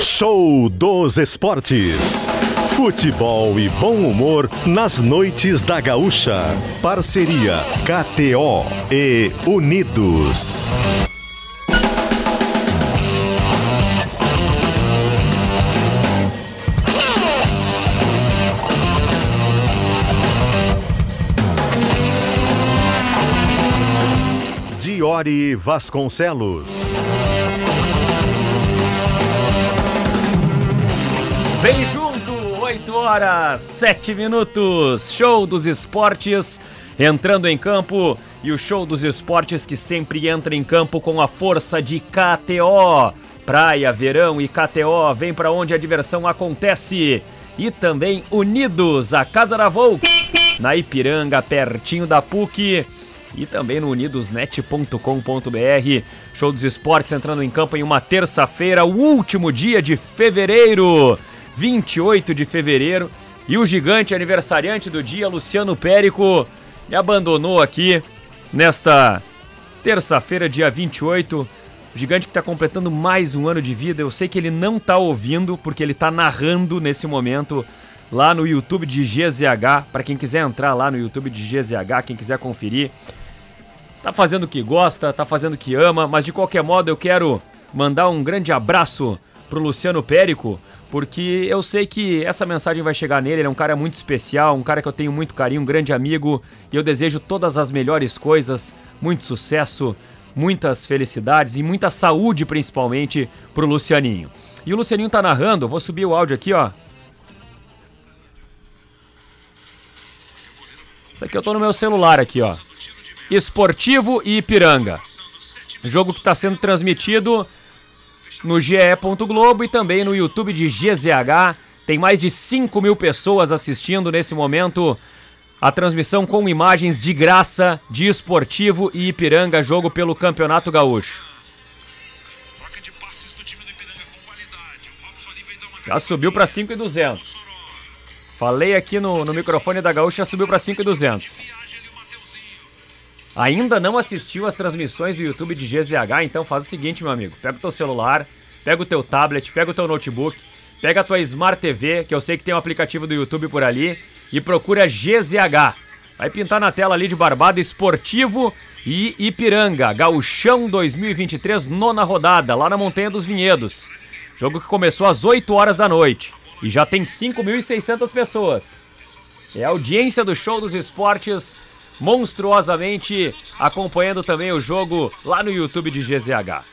Show dos Esportes. Futebol e bom humor nas noites da Gaúcha. Parceria KTO e Unidos. Diori Vasconcelos. Horas, 7 minutos. Show dos esportes entrando em campo. E o show dos esportes que sempre entra em campo com a força de KTO. Praia, verão e KTO, vem para onde a diversão acontece. E também Unidos, a Casa da Volks, na Ipiranga, pertinho da PUC e também no unidosnet.com.br. Show dos Esportes entrando em campo em uma terça-feira, o último dia de fevereiro, 28 de fevereiro. E o gigante aniversariante do dia, Luciano Périco, me abandonou aqui nesta terça-feira, dia 28. O gigante que está completando mais um ano de vida. Eu sei que ele não está ouvindo, porque ele está narrando nesse momento lá no YouTube de GZH. Para quem quiser entrar lá no YouTube de GZH, quem quiser conferir tá fazendo o que gosta, tá fazendo o que ama, mas de qualquer modo eu quero mandar um grande abraço pro Luciano Périco, porque eu sei que essa mensagem vai chegar nele, ele é um cara muito especial, um cara que eu tenho muito carinho, um grande amigo, e eu desejo todas as melhores coisas, muito sucesso, muitas felicidades e muita saúde principalmente pro Lucianinho. E o Lucianinho tá narrando, vou subir o áudio aqui, ó. Isso aqui eu tô no meu celular aqui, ó. Esportivo e Ipiranga. Jogo que está sendo transmitido no GE. Globo e também no YouTube de GZH. Tem mais de 5 mil pessoas assistindo nesse momento. A transmissão com imagens de graça de Esportivo e Ipiranga, jogo pelo Campeonato Gaúcho. Já subiu para 5,200. Falei aqui no, no microfone da Gaúcha, já subiu para 5,200. Ainda não assistiu às transmissões do YouTube de GZH? Então faz o seguinte, meu amigo. Pega o teu celular, pega o teu tablet, pega o teu notebook, pega a tua Smart TV, que eu sei que tem um aplicativo do YouTube por ali, e procura GZH. Vai pintar na tela ali de Barbada Esportivo e Ipiranga, Gauchão 2023, nona rodada, lá na Montanha dos Vinhedos. Jogo que começou às 8 horas da noite e já tem 5.600 pessoas. É a audiência do Show dos Esportes monstruosamente acompanhando também o jogo lá no YouTube de GZH.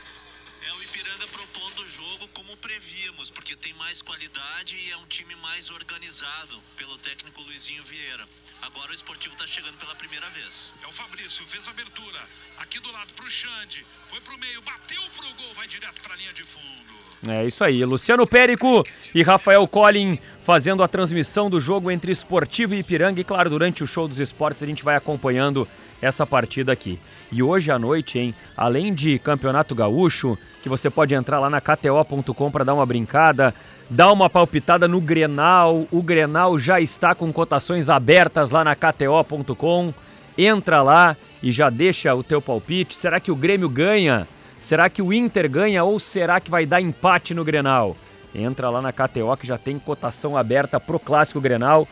É o Ipiranga propondo o jogo como prevíamos, porque tem mais qualidade e é um time mais organizado pelo técnico Luizinho Vieira. Agora o esportivo está chegando pela primeira vez. É o Fabrício, fez a abertura. Aqui do lado pro Xande. Foi pro meio, bateu pro gol, vai direto pra linha de fundo. É isso aí, Luciano Périco e Rafael Collin fazendo a transmissão do jogo entre Esportivo e Ipiranga. E claro, durante o show dos esportes a gente vai acompanhando essa partida aqui. E hoje à noite, hein, além de Campeonato Gaúcho, que você pode entrar lá na KTO.com para dar uma brincada, dar uma palpitada no Grenal. O Grenal já está com cotações abertas lá na KTO.com. Entra lá e já deixa o teu palpite. Será que o Grêmio ganha? Será que o Inter ganha ou será que vai dar empate no Grenal? Entra lá na KTO que já tem cotação aberta pro clássico Grenal.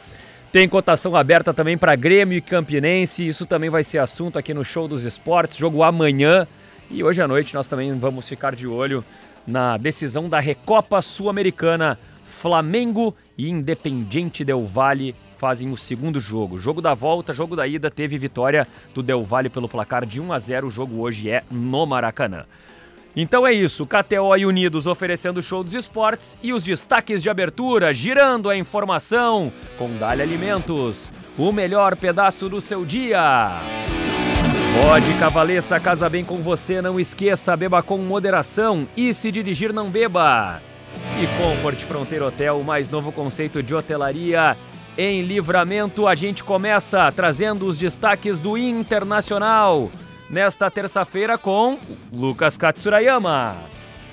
Tem cotação aberta também para Grêmio e Campinense. Isso também vai ser assunto aqui no Show dos Esportes. Jogo amanhã. E hoje à noite nós também vamos ficar de olho na decisão da Recopa Sul-Americana. Flamengo e Independiente Del Valle fazem o segundo jogo. Jogo da volta, jogo da ida, teve vitória do Del Valle pelo placar de 1 a 0. O jogo hoje é no Maracanã. Então é isso, KTO e Unidos oferecendo show dos esportes e os destaques de abertura, girando a informação com Dália Alimentos, o melhor pedaço do seu dia. Pode Cavaleça, casa bem com você, não esqueça, beba com moderação e se dirigir não beba. E Comfort Fronteira Hotel, o mais novo conceito de hotelaria em livramento. A gente começa trazendo os destaques do Internacional nesta terça-feira com Lucas Katsurayama.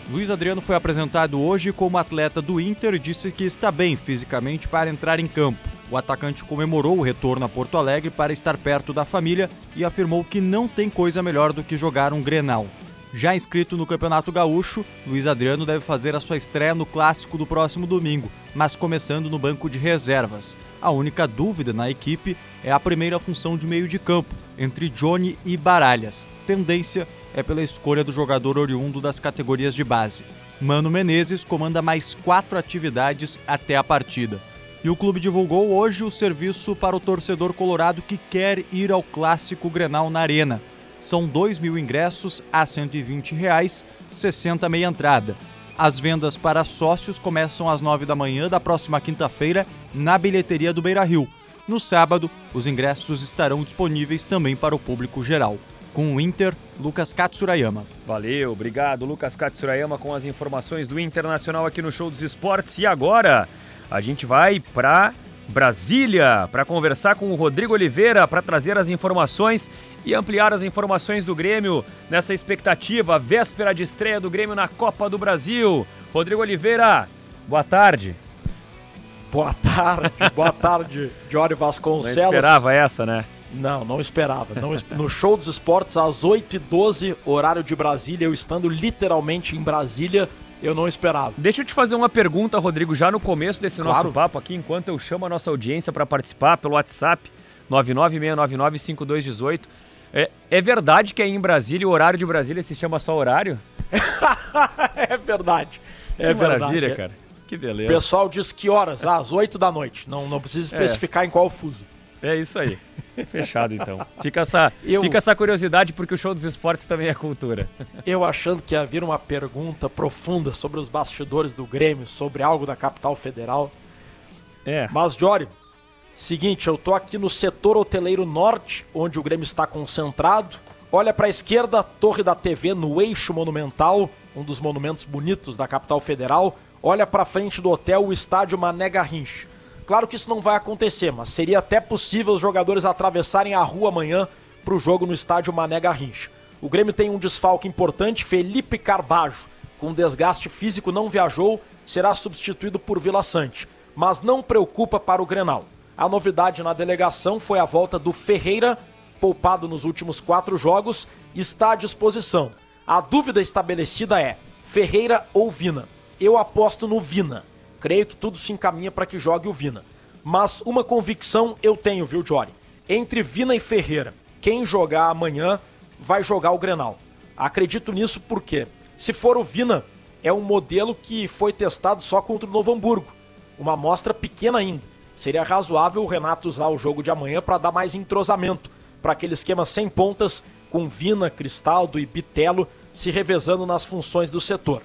Luiz Adriano foi apresentado hoje como atleta do Inter e disse que está bem fisicamente para entrar em campo. O atacante comemorou o retorno a Porto Alegre para estar perto da família e afirmou que não tem coisa melhor do que jogar um Grenal. Já inscrito no Campeonato Gaúcho, Luiz Adriano deve fazer a sua estreia no clássico do próximo domingo, mas começando no banco de reservas. A única dúvida na equipe é a primeira função de meio de campo, entre Johnny e Baralhas. Tendência é pela escolha do jogador oriundo das categorias de base. Mano Menezes comanda mais quatro atividades até a partida. E o clube divulgou hoje o serviço para o torcedor colorado que quer ir ao clássico Grenal na Arena são 2 mil ingressos a 120 reais, 60 meia entrada. As vendas para sócios começam às 9 da manhã da próxima quinta-feira na bilheteria do Beira Rio. No sábado, os ingressos estarão disponíveis também para o público geral. Com o Inter, Lucas Katsurayama. Valeu, obrigado, Lucas Katsurayama, com as informações do Internacional aqui no Show dos Esportes. E agora, a gente vai para Brasília para conversar com o Rodrigo Oliveira para trazer as informações e ampliar as informações do Grêmio nessa expectativa, véspera de estreia do Grêmio na Copa do Brasil. Rodrigo Oliveira, boa tarde. Boa tarde, boa tarde, Jório Vasconcelos. Não esperava essa, né? Não, não esperava. Não, no show dos esportes, às 8h12, horário de Brasília, eu estando literalmente em Brasília, eu não esperava. Deixa eu te fazer uma pergunta, Rodrigo, já no começo desse claro. nosso papo aqui, enquanto eu chamo a nossa audiência para participar pelo WhatsApp 996995218. É, é verdade que aí em Brasília, o horário de Brasília se chama só horário? é verdade. É que verdade. maravilha, cara. Que beleza. O pessoal diz que horas? Ah, às 8 da noite. Não, não precisa é. especificar é. em qual fuso. É isso aí. Fechado então. Fica essa, eu, fica essa curiosidade porque o show dos esportes também é cultura. Eu achando que ia vir uma pergunta profunda sobre os bastidores do Grêmio, sobre algo da capital federal. É. Mas, Jory, seguinte, eu tô aqui no setor hoteleiro norte, onde o Grêmio está concentrado. Olha para a esquerda, a torre da TV no eixo monumental, um dos monumentos bonitos da capital federal. Olha para frente do hotel, o estádio Mané Garrincha. Claro que isso não vai acontecer, mas seria até possível os jogadores atravessarem a rua amanhã para o jogo no estádio Mané Garrincha. O Grêmio tem um desfalque importante, Felipe Carbajo, com desgaste físico não viajou, será substituído por Vila Sante, mas não preocupa para o Grenal. A novidade na delegação foi a volta do Ferreira, poupado nos últimos quatro jogos, está à disposição. A dúvida estabelecida é Ferreira ou Vina. Eu aposto no Vina creio que tudo se encaminha para que jogue o Vina. Mas uma convicção eu tenho, viu, Jory? Entre Vina e Ferreira, quem jogar amanhã vai jogar o Grenal. Acredito nisso porque, se for o Vina, é um modelo que foi testado só contra o Novo Hamburgo. Uma amostra pequena ainda. Seria razoável o Renato usar o jogo de amanhã para dar mais entrosamento para aquele esquema sem pontas, com Vina, Cristaldo e Bitelo se revezando nas funções do setor.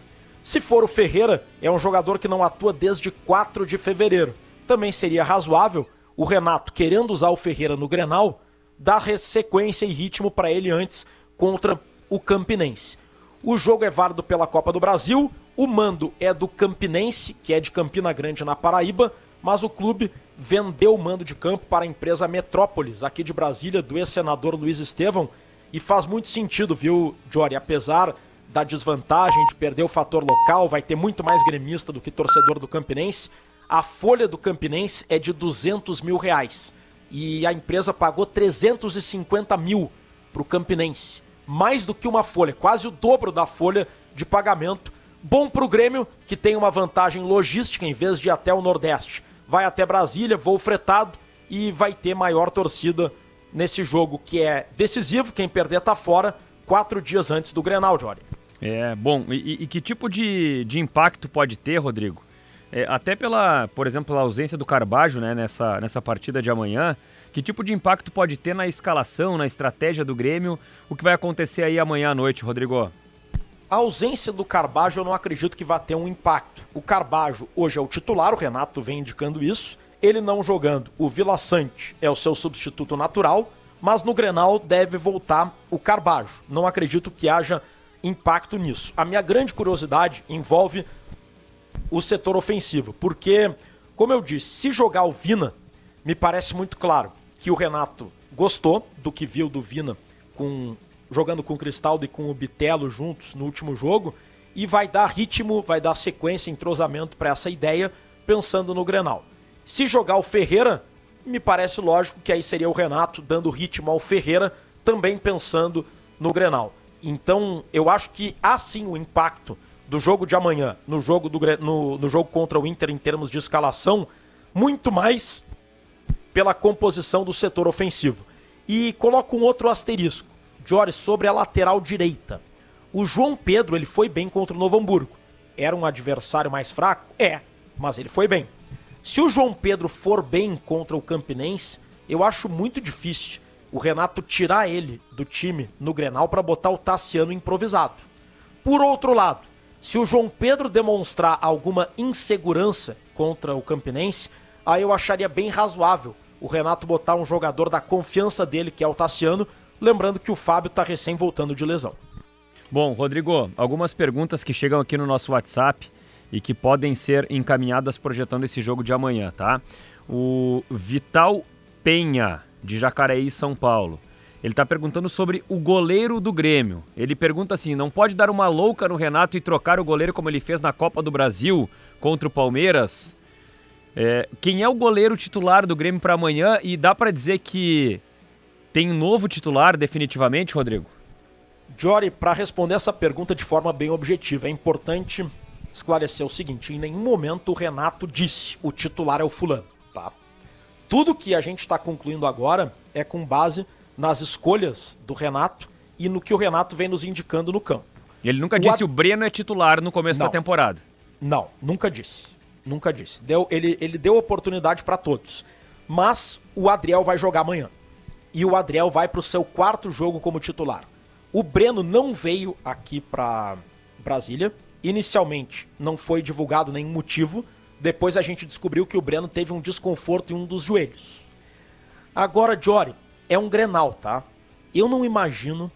Se for o Ferreira, é um jogador que não atua desde 4 de fevereiro. Também seria razoável o Renato, querendo usar o Ferreira no Grenal, dar sequência e ritmo para ele antes contra o Campinense. O jogo é válido pela Copa do Brasil, o mando é do Campinense, que é de Campina Grande, na Paraíba, mas o clube vendeu o mando de campo para a empresa Metrópolis, aqui de Brasília, do ex-senador Luiz Estevão, e faz muito sentido, viu, Jory? Apesar da desvantagem de perder o fator local, vai ter muito mais gremista do que torcedor do Campinense. A folha do Campinense é de 200 mil reais e a empresa pagou 350 mil para o Campinense. Mais do que uma folha, quase o dobro da folha de pagamento. Bom para o Grêmio, que tem uma vantagem logística em vez de ir até o Nordeste. Vai até Brasília, voo fretado e vai ter maior torcida nesse jogo que é decisivo. Quem perder tá fora, quatro dias antes do Grenal, Jory. É, bom, e, e que tipo de, de impacto pode ter, Rodrigo? É, até pela, por exemplo, a ausência do Carbajo né, nessa, nessa partida de amanhã, que tipo de impacto pode ter na escalação, na estratégia do Grêmio? O que vai acontecer aí amanhã à noite, Rodrigo? A ausência do Carbajo eu não acredito que vá ter um impacto. O Carbajo hoje é o titular, o Renato vem indicando isso. Ele não jogando, o Vila Sante é o seu substituto natural, mas no Grenal deve voltar o Carbajo. Não acredito que haja impacto nisso. A minha grande curiosidade envolve o setor ofensivo, porque, como eu disse, se jogar o Vina, me parece muito claro que o Renato gostou do que viu do Vina com jogando com o Cristaldo e com o Bitelo juntos no último jogo e vai dar ritmo, vai dar sequência, entrosamento para essa ideia, pensando no Grenal. Se jogar o Ferreira, me parece lógico que aí seria o Renato dando ritmo ao Ferreira, também pensando no Grenal. Então, eu acho que há sim o impacto do jogo de amanhã no jogo, do, no, no jogo contra o Inter em termos de escalação, muito mais pela composição do setor ofensivo. E coloco um outro asterisco, Joris, sobre a lateral direita. O João Pedro ele foi bem contra o Novo Hamburgo. Era um adversário mais fraco? É, mas ele foi bem. Se o João Pedro for bem contra o Campinense, eu acho muito difícil o Renato tirar ele do time no Grenal para botar o Tassiano improvisado. Por outro lado, se o João Pedro demonstrar alguma insegurança contra o Campinense, aí eu acharia bem razoável o Renato botar um jogador da confiança dele, que é o Tassiano, lembrando que o Fábio está recém voltando de lesão. Bom, Rodrigo, algumas perguntas que chegam aqui no nosso WhatsApp e que podem ser encaminhadas projetando esse jogo de amanhã, tá? O Vital Penha, de Jacareí, São Paulo. Ele está perguntando sobre o goleiro do Grêmio. Ele pergunta assim: não pode dar uma louca no Renato e trocar o goleiro como ele fez na Copa do Brasil contra o Palmeiras? É, quem é o goleiro titular do Grêmio para amanhã? E dá para dizer que tem um novo titular definitivamente, Rodrigo? Jory, para responder essa pergunta de forma bem objetiva, é importante esclarecer o seguinte: em nenhum momento o Renato disse o titular é o fulano? Tudo que a gente está concluindo agora é com base nas escolhas do Renato e no que o Renato vem nos indicando no campo. Ele nunca o disse Ad... o Breno é titular no começo Não. da temporada. Não, nunca disse. Nunca disse. Deu, ele, ele deu oportunidade para todos. Mas o Adriel vai jogar amanhã. E o Adriel vai para o seu quarto jogo como titular. O Breno não veio aqui para Brasília. Inicialmente não foi divulgado nenhum motivo. Depois a gente descobriu que o Breno teve um desconforto em um dos joelhos. Agora, Jory, é um Grenal, tá? Eu não imagino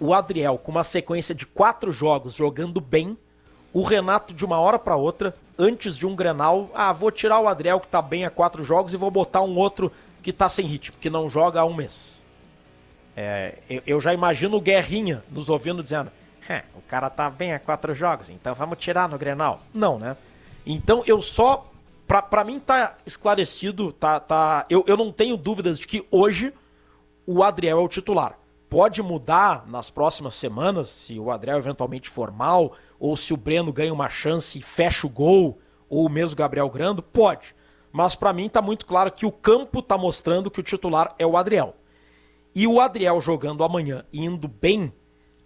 o Adriel com uma sequência de quatro jogos jogando bem, o Renato de uma hora para outra, antes de um Grenal, ah, vou tirar o Adriel que tá bem há quatro jogos e vou botar um outro que tá sem ritmo, que não joga há um mês. É, eu, já imagino o Guerrinha nos ouvindo dizendo, o cara tá bem há quatro jogos, então vamos tirar no Grenal. Não, né? Então eu só. Pra mim tá esclarecido, tá, tá, eu, eu não tenho dúvidas de que hoje o Adriel é o titular. Pode mudar nas próximas semanas, se o Adriel eventualmente for mal, ou se o Breno ganha uma chance e fecha o gol, ou mesmo Gabriel Grando, pode. Mas para mim tá muito claro que o campo tá mostrando que o titular é o Adriel. E o Adriel jogando amanhã e indo bem,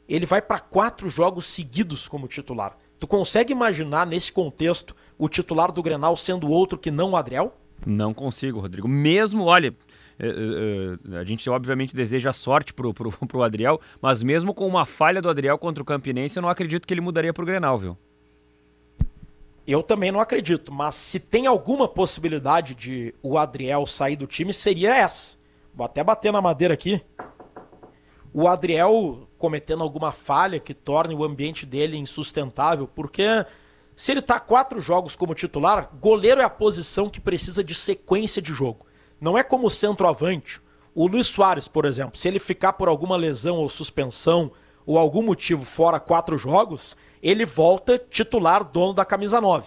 ele vai para quatro jogos seguidos como titular. Tu consegue imaginar nesse contexto o titular do Grenal sendo outro que não o Adriel? Não consigo, Rodrigo. Mesmo, olha, é, é, é, a gente obviamente deseja sorte pro, pro, pro Adriel, mas mesmo com uma falha do Adriel contra o Campinense, eu não acredito que ele mudaria pro Grenal, viu? Eu também não acredito, mas se tem alguma possibilidade de o Adriel sair do time, seria essa. Vou até bater na madeira aqui. O Adriel cometendo alguma falha que torne o ambiente dele insustentável, porque se ele tá quatro jogos como titular, goleiro é a posição que precisa de sequência de jogo. Não é como centroavante. O Luiz Soares, por exemplo, se ele ficar por alguma lesão ou suspensão ou algum motivo fora quatro jogos, ele volta titular dono da camisa 9.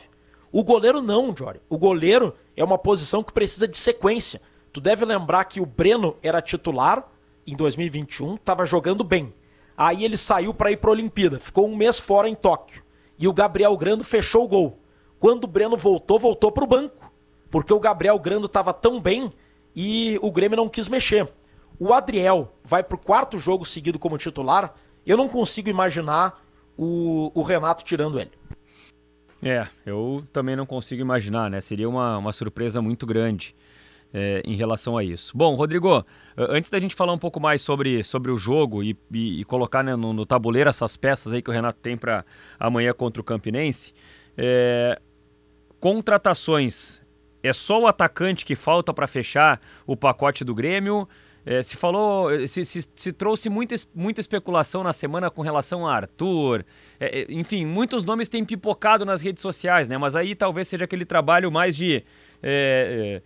O goleiro não, Jory. O goleiro é uma posição que precisa de sequência. Tu deve lembrar que o Breno era titular em 2021, estava jogando bem. Aí ele saiu para ir para a Olimpíada, ficou um mês fora em Tóquio. E o Gabriel Grando fechou o gol. Quando o Breno voltou, voltou para o banco porque o Gabriel Grando estava tão bem e o Grêmio não quis mexer. O Adriel vai para o quarto jogo seguido como titular, eu não consigo imaginar o, o Renato tirando ele. É, eu também não consigo imaginar, né? Seria uma, uma surpresa muito grande é, em relação a isso. Bom, Rodrigo, antes da gente falar um pouco mais sobre, sobre o jogo e, e, e colocar né, no, no, tabuleiro essas peças aí que o Renato tem para amanhã contra o Campinense, é, contratações é só o atacante que falta para fechar o pacote do Grêmio. É, se falou, se, se, se, trouxe muita, muita especulação na semana com relação a Arthur. É, é, enfim, muitos nomes têm pipocado nas redes sociais, né? Mas aí talvez seja aquele trabalho mais de é, é,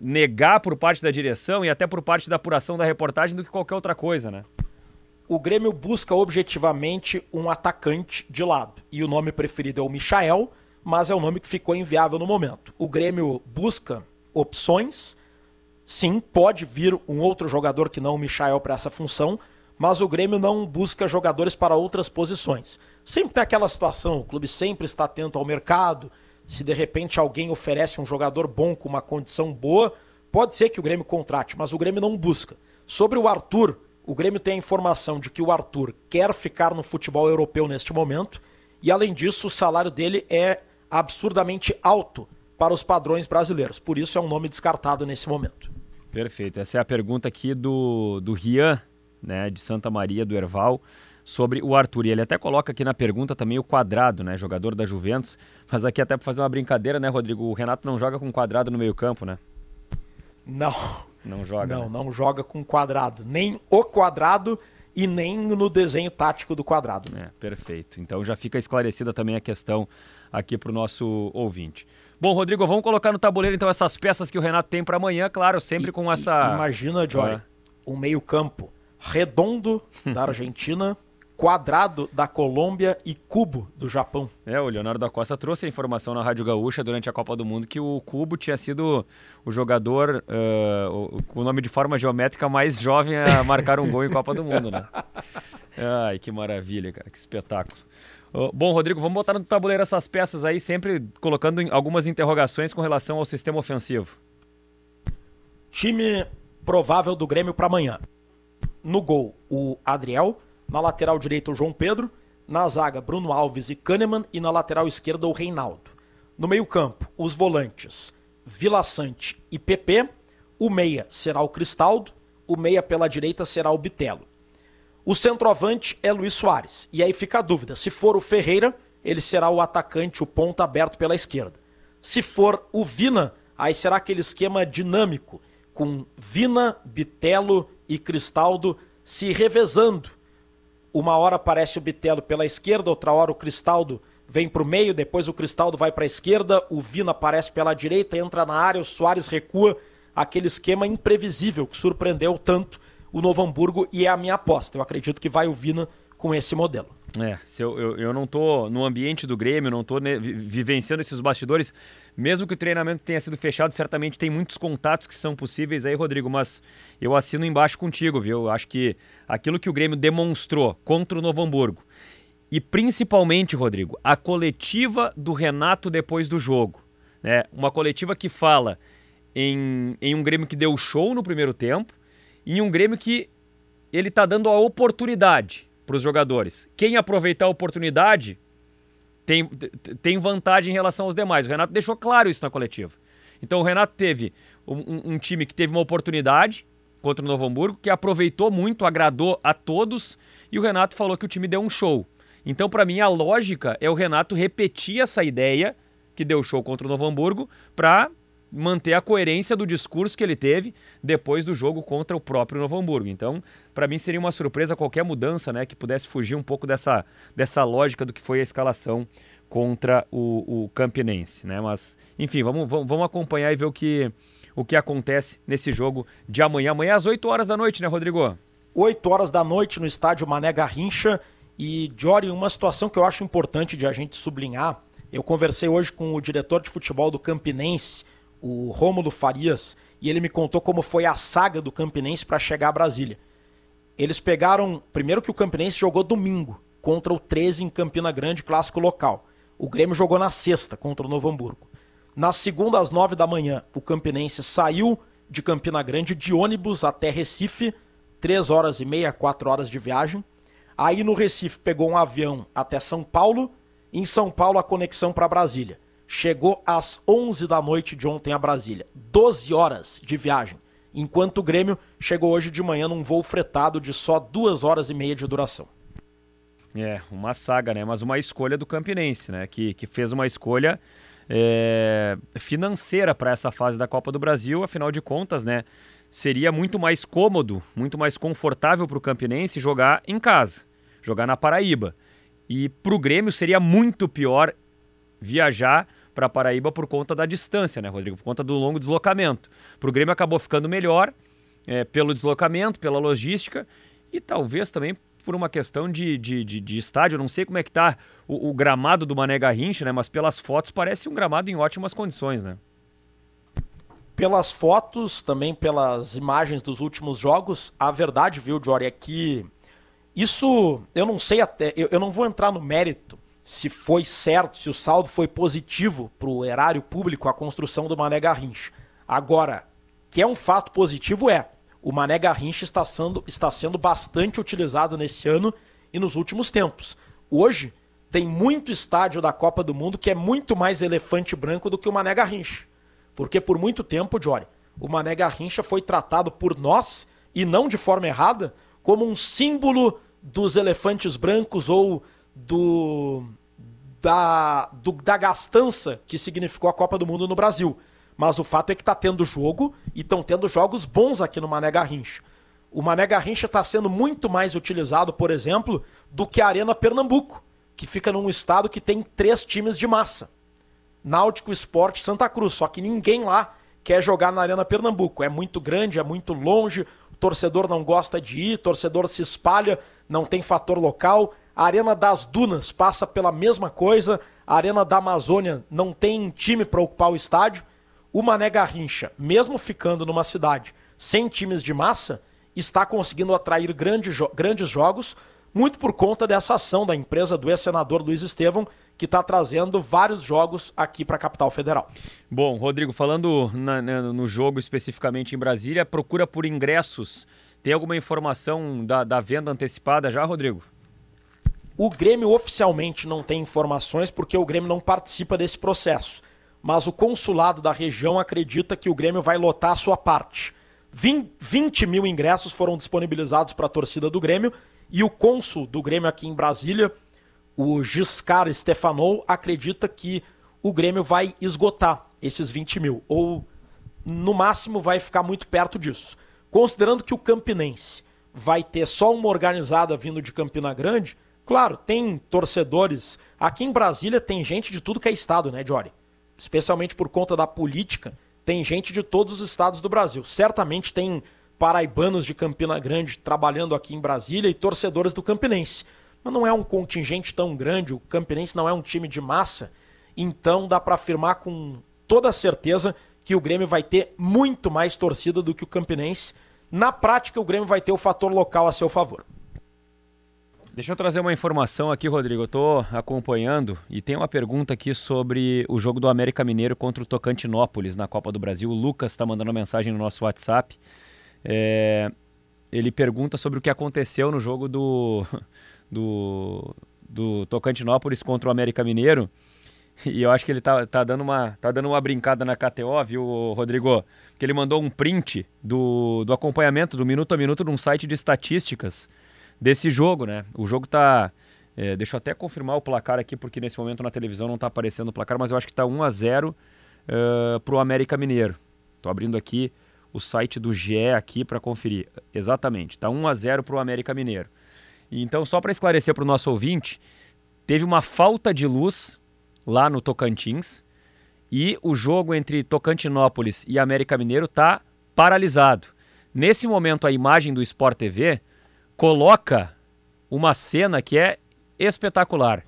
negar por parte da direção e até por parte da apuração da reportagem do que qualquer outra coisa, né? O Grêmio busca objetivamente um atacante de lado. E o nome preferido é o Michael mas é um nome que ficou inviável no momento. O Grêmio busca opções, sim, pode vir um outro jogador que não o Michael para essa função, mas o Grêmio não busca jogadores para outras posições. Sempre tem aquela situação, o clube sempre está atento ao mercado. Se de repente alguém oferece um jogador bom com uma condição boa, pode ser que o Grêmio contrate, mas o Grêmio não busca. Sobre o Arthur, o Grêmio tem a informação de que o Arthur quer ficar no futebol europeu neste momento e, além disso, o salário dele é absurdamente alto para os padrões brasileiros. Por isso é um nome descartado nesse momento. Perfeito. Essa é a pergunta aqui do, do Rian, né, de Santa Maria, do Erval, sobre o Arthur. E ele até coloca aqui na pergunta também o quadrado, né, jogador da Juventus. Mas aqui até para fazer uma brincadeira, né, Rodrigo? O Renato não joga com quadrado no meio campo, né? Não. Não joga. Não, né? não joga com quadrado. Nem o quadrado e nem no desenho tático do quadrado. É, perfeito. Então já fica esclarecida também a questão aqui para o nosso ouvinte. Bom, Rodrigo, vamos colocar no tabuleiro então essas peças que o Renato tem para amanhã, claro, sempre e, com essa. Imagina, Jory, é. um meio-campo redondo da Argentina, quadrado da Colômbia e cubo do Japão. É, o Leonardo da Costa trouxe a informação na Rádio Gaúcha durante a Copa do Mundo que o cubo tinha sido o jogador uh, com o nome de forma geométrica mais jovem a marcar um gol em Copa do Mundo, né? Ai, que maravilha, cara, que espetáculo. Uh, bom, Rodrigo, vamos botar no tabuleiro essas peças aí, sempre colocando algumas interrogações com relação ao sistema ofensivo. Time provável do Grêmio para amanhã. No gol, o Adriel. Na lateral direita, o João Pedro. Na zaga, Bruno Alves e Kahneman. E na lateral esquerda, o Reinaldo. No meio-campo, os volantes Vila Sante e PP. O meia será o Cristaldo. O meia pela direita será o Bitelo. O centroavante é Luiz Soares. E aí fica a dúvida: se for o Ferreira, ele será o atacante, o ponta aberto pela esquerda. Se for o Vina, aí será aquele esquema dinâmico, com Vina, Bitelo e Cristaldo se revezando uma hora aparece o Bitelo pela esquerda, outra hora o Cristaldo vem para o meio, depois o Cristaldo vai para a esquerda, o Vina aparece pela direita, entra na área, o Soares recua, aquele esquema imprevisível que surpreendeu tanto o Novo Hamburgo e é a minha aposta. Eu acredito que vai o Vina com esse modelo. É, se eu, eu, eu não estou no ambiente do Grêmio, não estou vivenciando esses bastidores, mesmo que o treinamento tenha sido fechado, certamente tem muitos contatos que são possíveis aí, Rodrigo, mas eu assino embaixo contigo, viu? Acho que aquilo que o Grêmio demonstrou contra o Novo Hamburgo e principalmente, Rodrigo, a coletiva do Renato depois do jogo, né? Uma coletiva que fala em, em um Grêmio que deu show no primeiro tempo e em um Grêmio que ele está dando a oportunidade para os jogadores. Quem aproveitar a oportunidade tem, tem vantagem em relação aos demais. O Renato deixou claro isso na coletiva. Então o Renato teve um, um time que teve uma oportunidade contra o Novo Hamburgo, que aproveitou muito, agradou a todos, e o Renato falou que o time deu um show. Então, para mim, a lógica é o Renato repetir essa ideia que deu show contra o Novo Hamburgo para manter a coerência do discurso que ele teve depois do jogo contra o próprio Novo Hamburgo. Então, para mim seria uma surpresa qualquer mudança, né, que pudesse fugir um pouco dessa, dessa lógica do que foi a escalação contra o, o Campinense, né? Mas, enfim, vamos, vamos, acompanhar e ver o que, o que acontece nesse jogo de amanhã. Amanhã às 8 horas da noite, né, Rodrigo? 8 horas da noite no estádio Mané Garrincha. E, Jory, uma situação que eu acho importante de a gente sublinhar. Eu conversei hoje com o diretor de futebol do Campinense, o Rômulo Farias, e ele me contou como foi a saga do Campinense para chegar a Brasília. Eles pegaram, primeiro que o Campinense jogou domingo contra o 13 em Campina Grande, clássico local. O Grêmio jogou na sexta contra o Novo Hamburgo. Na segunda, às nove da manhã, o Campinense saiu de Campina Grande de ônibus até Recife, três horas e meia, quatro horas de viagem. Aí no Recife pegou um avião até São Paulo. Em São Paulo, a conexão para Brasília chegou às 11 da noite de ontem a Brasília. 12 horas de viagem. Enquanto o Grêmio chegou hoje de manhã num voo fretado de só duas horas e meia de duração. É, uma saga, né? Mas uma escolha do Campinense, né? Que, que fez uma escolha é, financeira para essa fase da Copa do Brasil. Afinal de contas, né? Seria muito mais cômodo, muito mais confortável para o Campinense jogar em casa, jogar na Paraíba. E para o Grêmio seria muito pior viajar para Paraíba por conta da distância, né, Rodrigo? Por conta do longo deslocamento. Para o Grêmio acabou ficando melhor é, pelo deslocamento, pela logística e talvez também por uma questão de, de, de, de estádio. Eu não sei como é que tá o, o, gramado do Mané Garrincha, né? Mas pelas fotos parece um gramado em ótimas condições, né? Pelas fotos, também pelas imagens dos últimos jogos, a verdade, viu, Jory, é que Isso, eu não sei até, eu, eu não vou entrar no mérito se foi certo, se o saldo foi positivo para o erário público a construção do Mané Garrincha. Agora, que é um fato positivo é, o Mané Garrincha está sendo, está sendo bastante utilizado nesse ano e nos últimos tempos. Hoje, tem muito estádio da Copa do Mundo que é muito mais elefante branco do que o Mané Garrincha. Porque por muito tempo, Jory, o Mané Garrincha foi tratado por nós, e não de forma errada, como um símbolo dos elefantes brancos ou do da, do, da gastança que significou a Copa do Mundo no Brasil. Mas o fato é que está tendo jogo e estão tendo jogos bons aqui no Mané Garrincha. O Mané Garrincha está sendo muito mais utilizado, por exemplo, do que a Arena Pernambuco, que fica num estado que tem três times de massa. Náutico Esporte Santa Cruz, só que ninguém lá quer jogar na Arena Pernambuco. É muito grande, é muito longe, o torcedor não gosta de ir, o torcedor se espalha, não tem fator local. A Arena das Dunas passa pela mesma coisa, a Arena da Amazônia não tem time para ocupar o estádio. O Mané Garrincha, mesmo ficando numa cidade sem times de massa, está conseguindo atrair grandes, jo grandes jogos, muito por conta dessa ação da empresa do ex-senador Luiz Estevão, que está trazendo vários jogos aqui para a capital federal. Bom, Rodrigo, falando na, né, no jogo especificamente em Brasília, procura por ingressos. Tem alguma informação da, da venda antecipada já, Rodrigo? O Grêmio oficialmente não tem informações porque o Grêmio não participa desse processo. Mas o consulado da região acredita que o Grêmio vai lotar a sua parte. 20 mil ingressos foram disponibilizados para a torcida do Grêmio e o cônsul do Grêmio aqui em Brasília, o Giscard Stefanou acredita que o Grêmio vai esgotar esses 20 mil, ou no máximo vai ficar muito perto disso. Considerando que o Campinense vai ter só uma organizada vindo de Campina Grande, claro, tem torcedores. Aqui em Brasília tem gente de tudo que é estado, né, Jory? Especialmente por conta da política, tem gente de todos os estados do Brasil. Certamente tem paraibanos de Campina Grande trabalhando aqui em Brasília e torcedores do Campinense mas não é um contingente tão grande, o Campinense não é um time de massa, então dá para afirmar com toda certeza que o Grêmio vai ter muito mais torcida do que o Campinense. Na prática, o Grêmio vai ter o fator local a seu favor. Deixa eu trazer uma informação aqui, Rodrigo. Eu estou acompanhando e tem uma pergunta aqui sobre o jogo do América Mineiro contra o Tocantinópolis na Copa do Brasil. O Lucas está mandando uma mensagem no nosso WhatsApp. É... Ele pergunta sobre o que aconteceu no jogo do do, do Tocantinópolis contra o América Mineiro. E eu acho que ele tá, tá, dando, uma, tá dando uma brincada na KTO, viu, Rodrigo? Que ele mandou um print do, do acompanhamento, do minuto a minuto, de um site de estatísticas desse jogo, né? O jogo tá. É, deixa eu até confirmar o placar aqui, porque nesse momento na televisão não tá aparecendo o placar, mas eu acho que tá 1 a 0 uh, pro América Mineiro. Tô abrindo aqui o site do GE aqui para conferir. Exatamente, tá 1 a 0 pro América Mineiro. Então, só para esclarecer para o nosso ouvinte, teve uma falta de luz lá no Tocantins e o jogo entre Tocantinópolis e América Mineiro está paralisado. Nesse momento, a imagem do Sport TV coloca uma cena que é espetacular.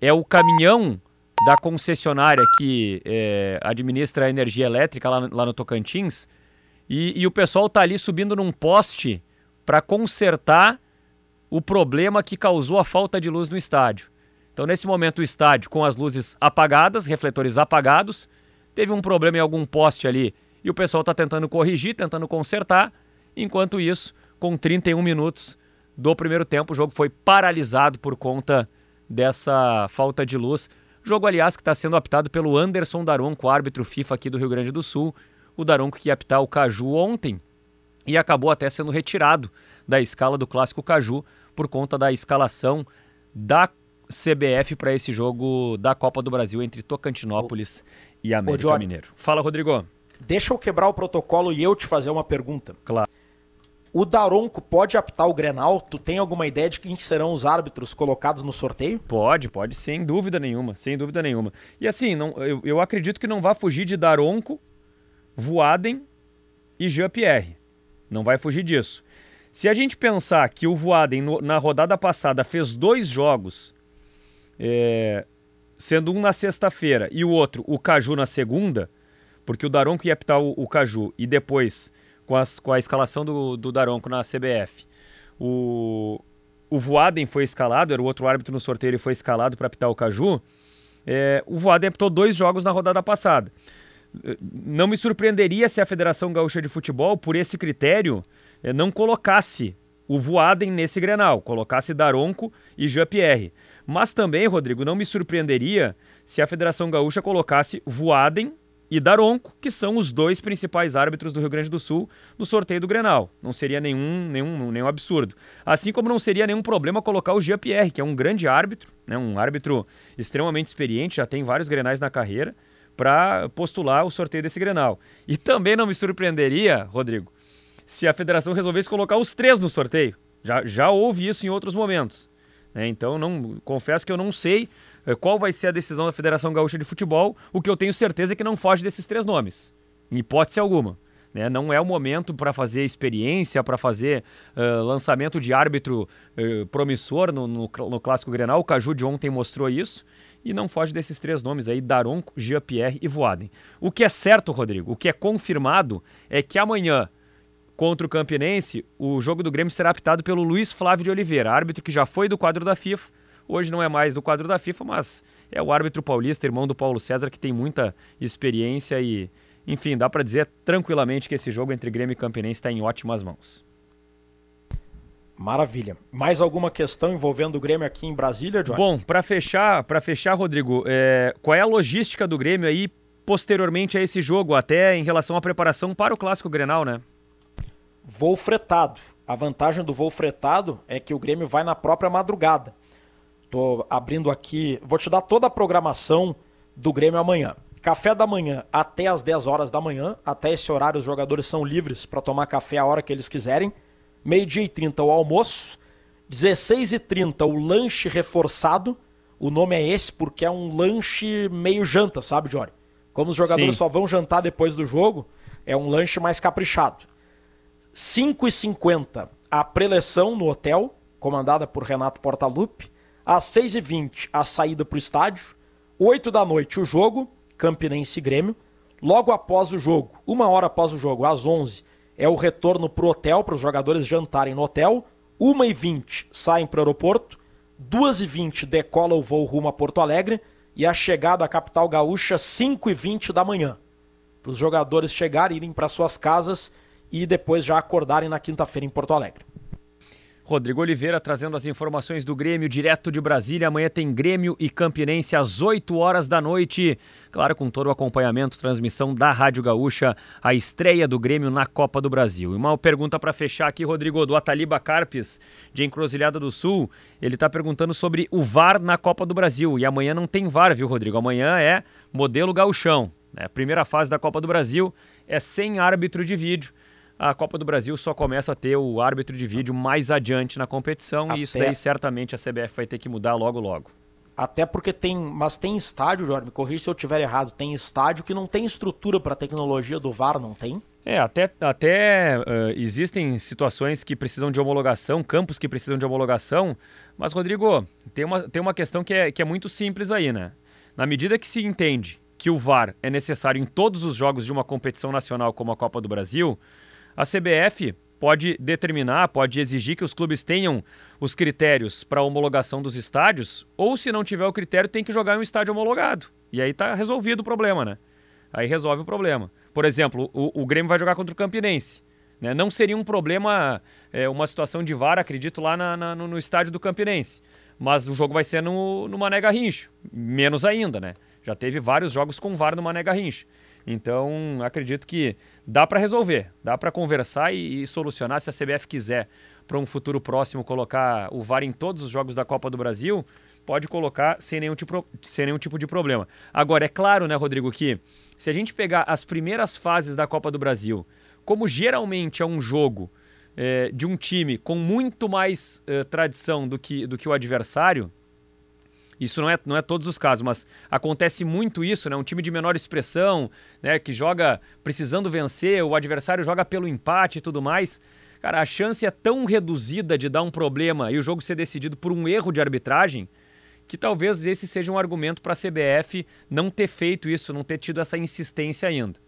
É o caminhão da concessionária que é, administra a energia elétrica lá, lá no Tocantins e, e o pessoal está ali subindo num poste para consertar o problema que causou a falta de luz no estádio. Então, nesse momento, o estádio com as luzes apagadas, refletores apagados, teve um problema em algum poste ali e o pessoal está tentando corrigir, tentando consertar. Enquanto isso, com 31 minutos do primeiro tempo, o jogo foi paralisado por conta dessa falta de luz. Jogo, aliás, que está sendo apitado pelo Anderson Daronco, árbitro FIFA aqui do Rio Grande do Sul. O Daronco que ia apitar o Caju ontem e acabou até sendo retirado da escala do Clássico Caju por conta da escalação da CBF para esse jogo da Copa do Brasil entre Tocantinópolis e América Ô, Mineiro. Fala, Rodrigo. Deixa eu quebrar o protocolo e eu te fazer uma pergunta. Claro. O Daronco pode apitar o Grenal? Tu tem alguma ideia de quem serão os árbitros colocados no sorteio? Pode, pode, sem dúvida nenhuma, sem dúvida nenhuma. E assim, não, eu, eu acredito que não vai fugir de Daronco, Voaden e Jean-Pierre. Não vai fugir disso. Se a gente pensar que o Voaden no, na rodada passada fez dois jogos, é, sendo um na sexta-feira e o outro, o Caju, na segunda, porque o Daronco ia apitar o, o Caju e depois, com, as, com a escalação do, do Daronco na CBF, o, o Voaden foi escalado, era o outro árbitro no sorteio, ele foi escalado para apitar o Caju. É, o Voaden apitou dois jogos na rodada passada. Não me surpreenderia se a Federação Gaúcha de Futebol, por esse critério, é, não colocasse o Voaden nesse Grenal, colocasse Daronco e Jean-Pierre. Mas também, Rodrigo, não me surpreenderia se a Federação Gaúcha colocasse Voaden e Daronco, que são os dois principais árbitros do Rio Grande do Sul no sorteio do Grenal. Não seria nenhum, nenhum, nenhum absurdo. Assim como não seria nenhum problema colocar o Jean-Pierre, que é um grande árbitro, né, um árbitro extremamente experiente, já tem vários Grenais na carreira, para postular o sorteio desse Grenal. E também não me surpreenderia, Rodrigo, se a federação resolvesse colocar os três no sorteio. Já, já houve isso em outros momentos. Né? Então, não, confesso que eu não sei eh, qual vai ser a decisão da Federação Gaúcha de Futebol. O que eu tenho certeza é que não foge desses três nomes, em hipótese alguma. Né? Não é o momento para fazer experiência, para fazer uh, lançamento de árbitro uh, promissor no, no, no, Clássico Grenal. O Caju de ontem mostrou isso. E não foge desses três nomes aí, Daronco, Jean-Pierre e Voaden. O que é certo, Rodrigo, o que é confirmado é que amanhã, contra o Campinense, o jogo do Grêmio será apitado pelo Luiz Flávio de Oliveira, árbitro que já foi do quadro da FIFA, Hoje não é mais do quadro da FIFA, mas é o árbitro paulista, irmão do Paulo César, que tem muita experiência e, enfim, dá para dizer tranquilamente que esse jogo entre Grêmio e Campinense está em ótimas mãos. Maravilha. Mais alguma questão envolvendo o Grêmio aqui em Brasília, John? Bom, para fechar, para fechar, Rodrigo, é, qual é a logística do Grêmio aí posteriormente a esse jogo, até em relação à preparação para o clássico Grenal, né? Voo fretado. A vantagem do voo fretado é que o Grêmio vai na própria madrugada. Tô abrindo aqui, vou te dar toda a programação do Grêmio amanhã. Café da manhã até as 10 horas da manhã. Até esse horário os jogadores são livres para tomar café a hora que eles quiserem. Meio-dia e 30 o almoço. 16 e 30 o lanche reforçado. O nome é esse porque é um lanche meio janta, sabe, Jory? Como os jogadores Sim. só vão jantar depois do jogo, é um lanche mais caprichado. 5 e 50 a preleção no hotel, comandada por Renato Portaluppi. Às 6h20, a saída para o estádio. 8 da noite, o jogo, Campinense Grêmio. Logo após o jogo, uma hora após o jogo, às 11 é o retorno para o hotel, para os jogadores jantarem no hotel. 1h20 saem para o aeroporto. 2h20 decola o voo rumo a Porto Alegre. E a chegada à capital gaúcha, 5h20 da manhã. Para os jogadores chegarem, irem para suas casas e depois já acordarem na quinta-feira em Porto Alegre. Rodrigo Oliveira trazendo as informações do Grêmio direto de Brasília. Amanhã tem Grêmio e Campinense às 8 horas da noite. Claro, com todo o acompanhamento, transmissão da Rádio Gaúcha, a estreia do Grêmio na Copa do Brasil. E uma pergunta para fechar aqui, Rodrigo, do Ataliba Carpes, de Encruzilhada do Sul. Ele está perguntando sobre o VAR na Copa do Brasil. E amanhã não tem VAR, viu, Rodrigo? Amanhã é modelo gauchão. Né? Primeira fase da Copa do Brasil é sem árbitro de vídeo a Copa do Brasil só começa a ter o árbitro de vídeo mais adiante na competição Até... e isso daí certamente a CBF vai ter que mudar logo logo. Até porque tem, mas tem estádio, Jorge, me corrija se eu estiver errado, tem estádio que não tem estrutura para a tecnologia do VAR, não tem? É, até, até uh, existem situações que precisam de homologação, campos que precisam de homologação, mas, Rodrigo, tem uma, tem uma questão que é, que é muito simples aí, né? Na medida que se entende que o VAR é necessário em todos os jogos de uma competição nacional como a Copa do Brasil, a CBF pode determinar, pode exigir que os clubes tenham os critérios para homologação dos estádios, ou se não tiver o critério, tem que jogar em um estádio homologado. E aí está resolvido o problema, né? Aí resolve o problema. Por exemplo, o, o Grêmio vai jogar contra o Campinense. Né? Não seria um problema, é, uma situação de VAR, acredito, lá na, na, no, no, estádio do Campinense. Mas o jogo vai ser no, no Mané Garrincha. Menos ainda, né? Já teve vários jogos com VAR no Mané Garrincha. Então, acredito que dá para resolver, dá para conversar e, e, solucionar se a CBF quiser para um futuro próximo colocar o VAR em todos os jogos da Copa do Brasil, pode colocar sem nenhum tipo, sem nenhum tipo de problema. Agora, é claro, né, Rodrigo, que se a gente pegar as primeiras fases da Copa do Brasil, como geralmente é um jogo é, de um time com muito mais é, tradição do que, do que o adversário, isso não é, não é todos os casos, mas acontece muito isso, né? Um time de menor expressão, né? Que joga precisando vencer, o adversário joga pelo empate e tudo mais. Cara, a chance é tão reduzida de dar um problema e o jogo ser decidido por um erro de arbitragem que talvez esse seja um argumento para a CBF não ter feito isso, não ter tido essa insistência ainda.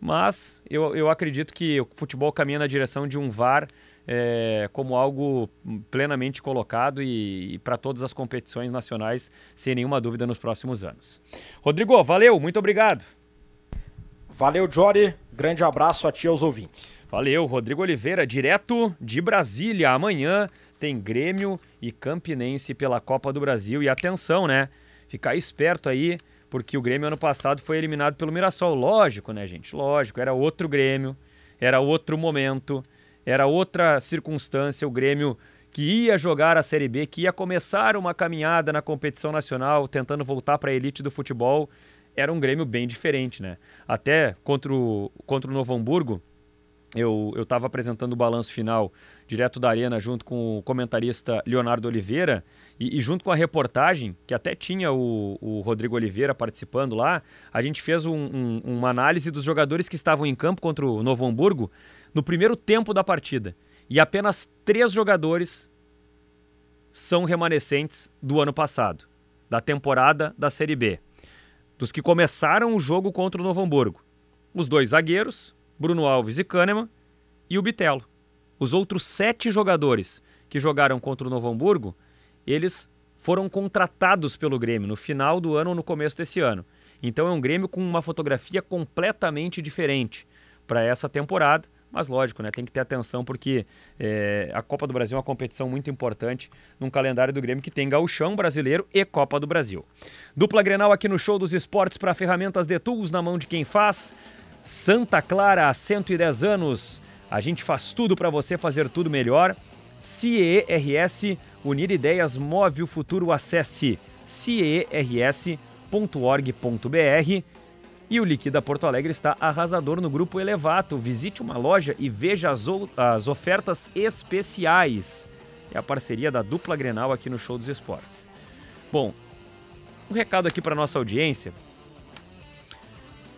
Mas eu, eu acredito que o futebol caminha na direção de um VAR é, como algo plenamente colocado e, e para todas as competições nacionais, sem nenhuma dúvida, nos próximos anos. Rodrigo, valeu, muito obrigado. Valeu, Jory. Grande abraço a ti e aos ouvintes. Valeu, Rodrigo Oliveira, direto de Brasília. Amanhã tem Grêmio e Campinense pela Copa do Brasil. E atenção, né? Ficar esperto aí, porque o Grêmio ano passado foi eliminado pelo Mirassol. Lógico, né, gente? Lógico, era outro Grêmio, era outro momento, era outra circunstância. O Grêmio que ia jogar a Série B, que ia começar uma caminhada na competição nacional, tentando voltar para a elite do futebol, era um Grêmio bem diferente, né? Até contra o, contra o Novo Hamburgo, eu estava apresentando o balanço final direto da Arena junto com o comentarista Leonardo Oliveira e, e junto com a reportagem, que até tinha o, o, Rodrigo Oliveira participando lá, a gente fez um, um, uma análise dos jogadores que estavam em campo contra o Novo Hamburgo no primeiro tempo da partida. E apenas três jogadores são remanescentes do ano passado, da temporada da Série B. Dos que começaram o jogo contra o Novo Hamburgo. Os dois zagueiros, Bruno Alves e Kahneman, e o Bitelo. Os outros sete jogadores que jogaram contra o Novo Hamburgo, eles foram contratados pelo Grêmio no final do ano ou no começo desse ano. Então é um Grêmio com uma fotografia completamente diferente para essa temporada. Mas lógico, né? Tem que ter atenção porque é, a Copa do Brasil é uma competição muito importante num calendário do Grêmio que tem Gauchão Brasileiro e Copa do Brasil. Dupla Grenal aqui no Show dos Esportes para ferramentas de tools na mão de quem faz. Santa Clara há 110 anos. A gente faz tudo para você fazer tudo melhor. CERS, unir ideias, move o futuro. Acesse ciers.org.br. E o Liquida Porto Alegre está arrasador no grupo Elevato. Visite uma loja e veja as, as ofertas especiais. É a parceria da dupla Grenal aqui no Show dos Esportes. Bom, um recado aqui para nossa audiência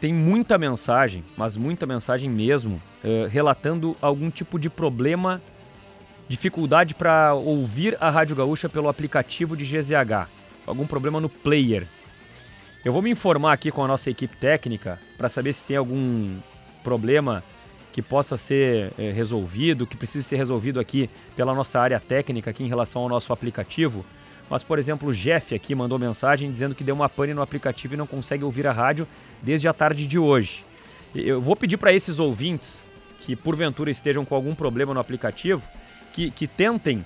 tem muita mensagem, mas muita mensagem mesmo, uh, relatando algum tipo de problema, dificuldade para ouvir a Rádio Gaúcha pelo aplicativo de GZH, algum problema no player. Eu vou me informar aqui com a nossa equipe técnica para saber se tem algum problema que possa ser eh, resolvido, que precise ser resolvido aqui pela nossa área técnica aqui em relação ao nosso aplicativo. Mas, por exemplo, o Jeff aqui mandou mensagem dizendo que deu uma pane no aplicativo e não consegue ouvir a rádio desde a tarde de hoje. Eu vou pedir para esses ouvintes que porventura estejam com algum problema no aplicativo que, que tentem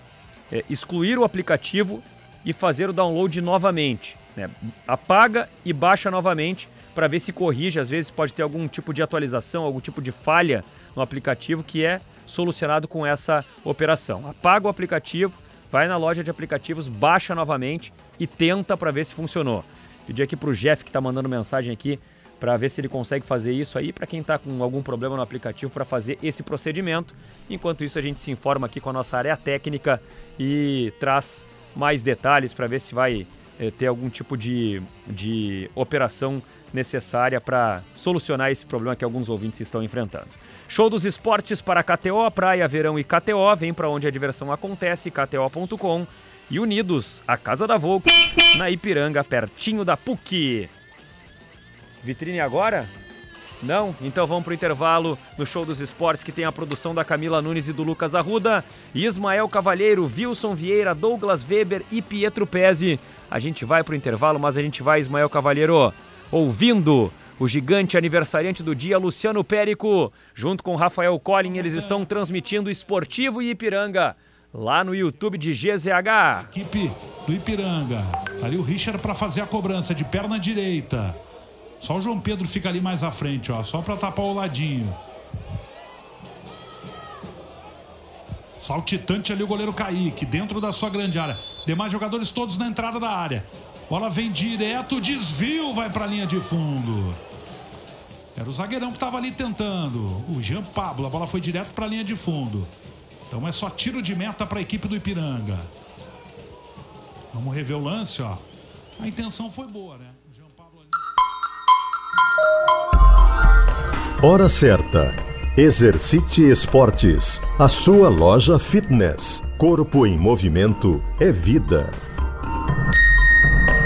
é, excluir o aplicativo e fazer o download novamente. Né? Apaga e baixa novamente para ver se corrige. Às vezes pode ter algum tipo de atualização, algum tipo de falha no aplicativo que é solucionado com essa operação. Apaga o aplicativo, vai na loja de aplicativos, baixa novamente e tenta para ver se funcionou. Pedi aqui para o Jeff que está mandando mensagem aqui para ver se ele consegue fazer isso aí para quem está com algum problema no aplicativo para fazer esse procedimento. Enquanto isso a gente se informa aqui com a nossa área técnica e traz mais detalhes para ver se vai eh, ter algum tipo de, de operação necessária para solucionar esse problema que alguns ouvintes estão enfrentando. Show dos esportes para KTO, Praia, Verão e KTO. Vem para onde a diversão acontece, kto.com. E unidos, a Casa da Volks, na Ipiranga, pertinho da PUC. Vitrine agora? Não? Então vamos para o intervalo no Show dos Esportes, que tem a produção da Camila Nunes e do Lucas Arruda, Ismael Cavalheiro, Wilson Vieira, Douglas Weber e Pietro Pezzi. A gente vai para o intervalo, mas a gente vai, Ismael Cavalheiro, ouvindo o gigante aniversariante do dia, Luciano Périco, junto com Rafael Collin, eles estão transmitindo Esportivo e Ipiranga lá no YouTube de GZH. Equipe do Ipiranga. Ali o Richard para fazer a cobrança de perna direita. Só o João Pedro fica ali mais à frente, ó, só para tapar o ladinho. Saltitante ali o goleiro Kaique, dentro da sua grande área. Demais jogadores todos na entrada da área. Bola vem direto, desvio, vai para a linha de fundo. Era o zagueirão que estava ali tentando. O Jean Pablo. A bola foi direto para a linha de fundo. Então é só tiro de meta para a equipe do Ipiranga. Vamos rever o lance, ó. A intenção foi boa, né? O Jean Pablo ali... Hora certa. Exercite Esportes. A sua loja fitness. Corpo em movimento é vida.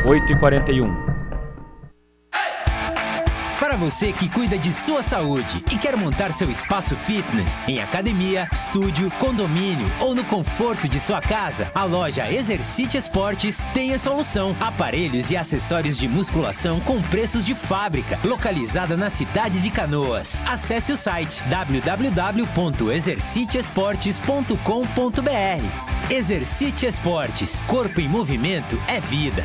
8h41 Para você que cuida de sua saúde e quer montar seu espaço fitness em academia, estúdio, condomínio ou no conforto de sua casa, a loja Exercite Esportes tem a solução. Aparelhos e acessórios de musculação com preços de fábrica, localizada na cidade de Canoas. Acesse o site www.exerciteesportes.com.br. Exercite Esportes. Corpo em movimento é vida.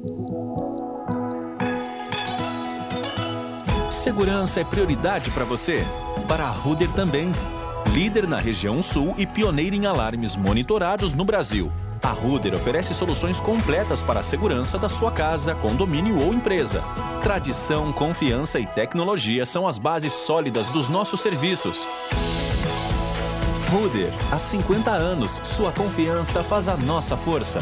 Segurança é prioridade para você? Para a Ruder também. Líder na região sul e pioneira em alarmes monitorados no Brasil. A Ruder oferece soluções completas para a segurança da sua casa, condomínio ou empresa. Tradição, confiança e tecnologia são as bases sólidas dos nossos serviços. Ruder, há 50 anos, sua confiança faz a nossa força.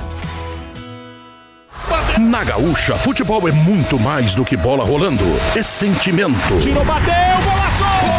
Na Gaúcha, futebol é muito mais do que bola rolando. É sentimento. Tirou, bateu, golaço!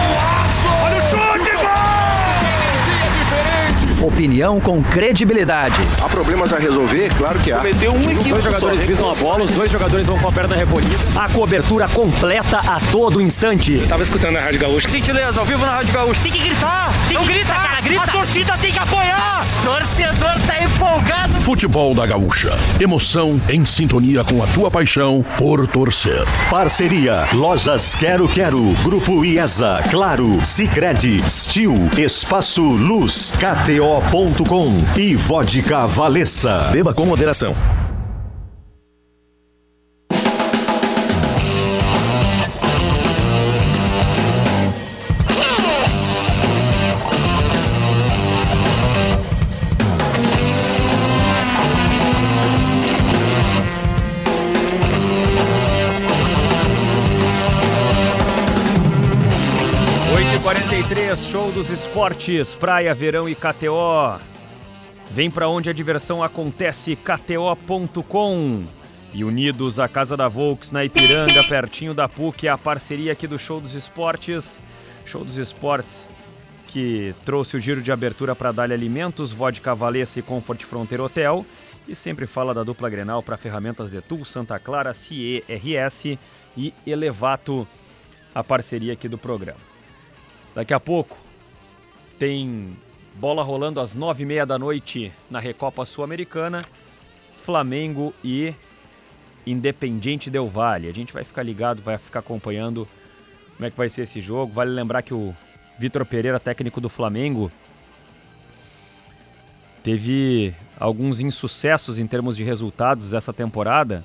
Opinião com credibilidade. Há problemas a resolver? Claro que há. Cometeu um equívoco. Dois jogadores visam a bola, os dois jogadores vão com a perna recolhida. A cobertura completa a todo instante. Eu tava escutando a Rádio Gaúcha. Gentileza, ao vivo na Rádio Gaúcha. Tem que gritar! Tem Não que grita, gritar. cara, grita! A torcida tem que apoiar! Torcedor tá empolgado. Futebol da Gaúcha. Emoção em sintonia com a tua paixão por torcer. Parceria Lojas Quero Quero, Grupo IESA, Claro, Sicredi, Stil, Espaço Luz, KTO.com e Vodka Valessa. Beba com moderação. Esportes, praia, verão e KTO. Vem para onde a diversão acontece, kto.com. E unidos à Casa da Volks na Ipiranga, pertinho da PUC, a parceria aqui do Show dos Esportes. Show dos Esportes que trouxe o giro de abertura para Dália Alimentos, Vodka Valessa e Comfort Fronteira Hotel. E sempre fala da dupla Grenal para ferramentas de Tool, Santa Clara, CIE-RS e Elevato, a parceria aqui do programa. Daqui a pouco tem bola rolando às nove e meia da noite na Recopa Sul-Americana, Flamengo e Independiente Del Valle. A gente vai ficar ligado, vai ficar acompanhando como é que vai ser esse jogo. Vale lembrar que o Vitor Pereira, técnico do Flamengo, teve alguns insucessos em termos de resultados essa temporada.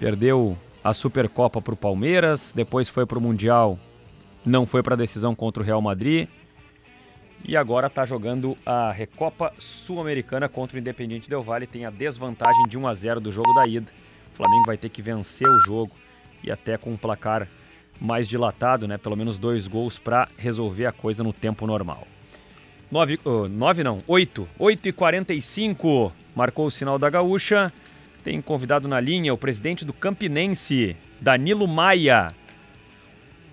Perdeu a Supercopa para o Palmeiras, depois foi para o Mundial, não foi para a decisão contra o Real Madrid e agora está jogando a Recopa Sul-Americana contra o Independiente Del Valle. Tem a desvantagem de 1 a 0 do jogo da ida. O Flamengo vai ter que vencer o jogo e até com um placar mais dilatado, né? Pelo menos dois gols para resolver a coisa no tempo normal. 9, uh, 9 não, 8. 8 e 45 marcou o sinal da gaúcha. Tem convidado na linha o presidente do Campinense, Danilo Maia.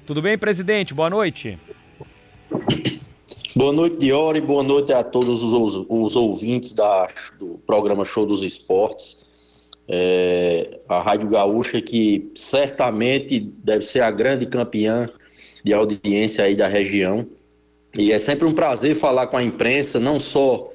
Tudo bem, presidente? Boa noite. Boa noite, Diori. Boa noite a todos os, os ouvintes da, do programa Show dos Esportes. É, a Rádio Gaúcha, que certamente deve ser a grande campeã de audiência aí da região. E é sempre um prazer falar com a imprensa, não só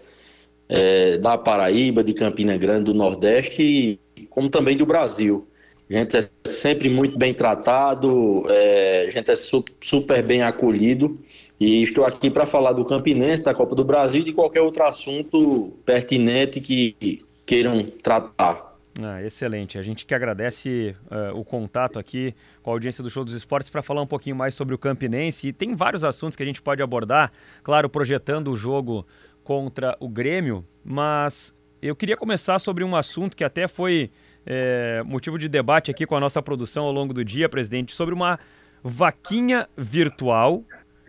é, da Paraíba, de Campina Grande, do Nordeste, como também do Brasil. A gente é sempre muito bem tratado, é, a gente é su super bem acolhido. E estou aqui para falar do Campinense, da Copa do Brasil e de qualquer outro assunto pertinente que queiram tratar. Ah, excelente. A gente que agradece uh, o contato aqui com a audiência do Show dos Esportes para falar um pouquinho mais sobre o Campinense. E tem vários assuntos que a gente pode abordar, claro, projetando o jogo contra o Grêmio, mas eu queria começar sobre um assunto que até foi é, motivo de debate aqui com a nossa produção ao longo do dia, presidente, sobre uma vaquinha virtual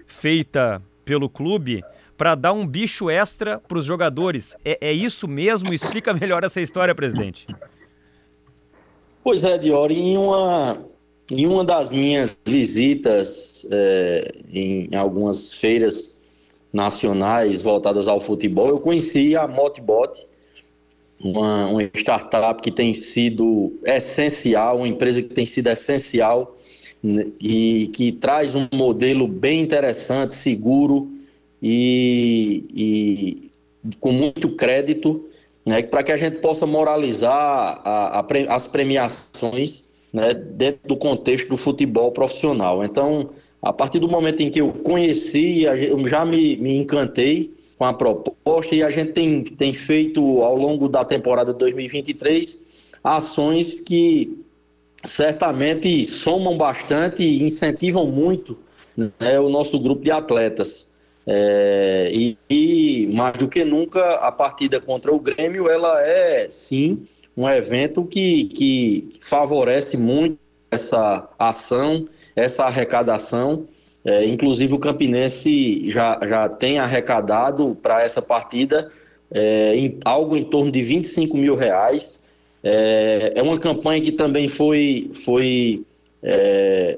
feita pelo clube para dar um bicho extra para os jogadores. É, é, isso mesmo? Explica melhor essa história, presidente. Pois é, Diori, em uma, em uma das minhas visitas é, em algumas feiras nacionais voltadas ao futebol, eu conheci a Motbot, uma, uma startup que tem sido essencial, uma empresa que tem sido essencial e que traz um modelo bem interessante, seguro e, e com muito crédito, né, para que a gente possa moralizar a, a, as premiações né, dentro do contexto do futebol profissional. Então, a partir do momento em que eu conheci, eu já me, me encantei com a proposta e a gente tem, tem feito ao longo da temporada 2023 ações que certamente somam bastante e incentivam muito né, o nosso grupo de atletas. É, e, e, mais do que nunca, a partida contra o Grêmio, ela é sim um evento que, que favorece muito essa ação, essa arrecadação é, inclusive o Campinense já, já tem arrecadado para essa partida é, em, algo em torno de 25 mil reais. É, é uma campanha que também foi, foi é,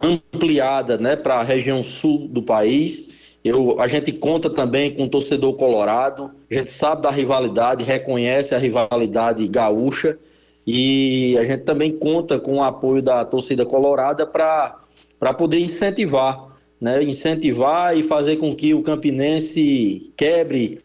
ampliada né, para a região sul do país. Eu, a gente conta também com o torcedor colorado, a gente sabe da rivalidade, reconhece a rivalidade gaúcha e a gente também conta com o apoio da torcida colorada para poder incentivar, né? incentivar e fazer com que o campinense quebre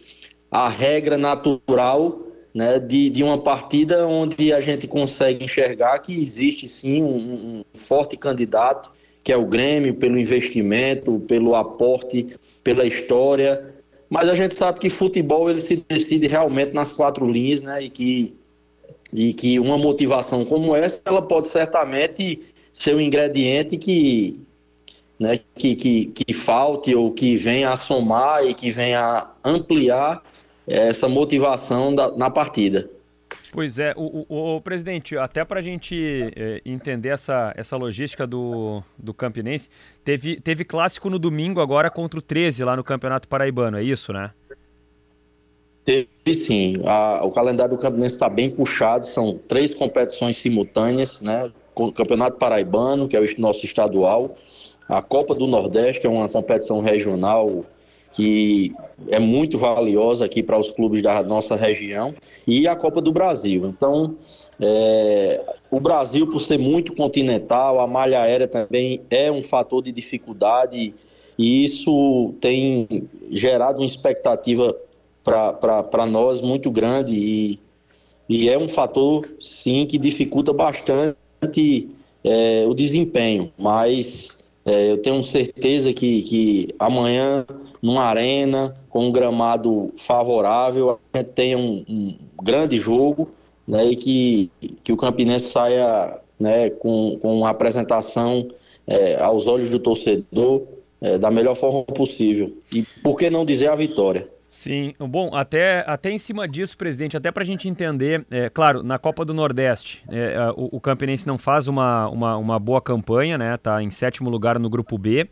a regra natural né, de, de uma partida onde a gente consegue enxergar que existe sim um, um, forte candidato, que é o Grêmio, pelo investimento, pelo aporte, pela história. Mas a gente sabe que futebol ele se decide realmente nas quatro linhas, né? E que, e que uma motivação como essa, ela pode certamente ser um ingrediente que, né, que, que, que falte ou que venha a somar e que venha a ampliar essa motivação da, na partida. Pois é, o, o, o presidente, até para a gente é, entender essa, essa logística do, do Campinense, teve, teve clássico no domingo agora contra o 13 lá no Campeonato Paraibano, é isso, né? Teve sim. A, o calendário do Campinense está bem puxado, são três competições simultâneas, né? o Campeonato Paraibano, que é o nosso estadual, a Copa do Nordeste, que é uma competição regional que é muito valiosa aqui para os clubes da nossa região, e a Copa do Brasil. Então, é, o Brasil, por ser muito continental, a malha aérea também é um fator de dificuldade, e isso tem gerado uma expectativa para nós muito grande, e, e é um fator, sim, que dificulta bastante é, o desempenho, mas é, eu tenho certeza que, que amanhã, numa arena, com um gramado favorável, a gente tenha um, um grande jogo né, e que, que o Campinense saia né, com, com uma apresentação é, aos olhos do torcedor é, da melhor forma possível. E por que não dizer a vitória? Sim, bom, até, até em cima disso, presidente, até para a gente entender, é, claro, na Copa do Nordeste, é, o, o Campinense não faz uma, uma, uma boa campanha, né? Tá em sétimo lugar no grupo B.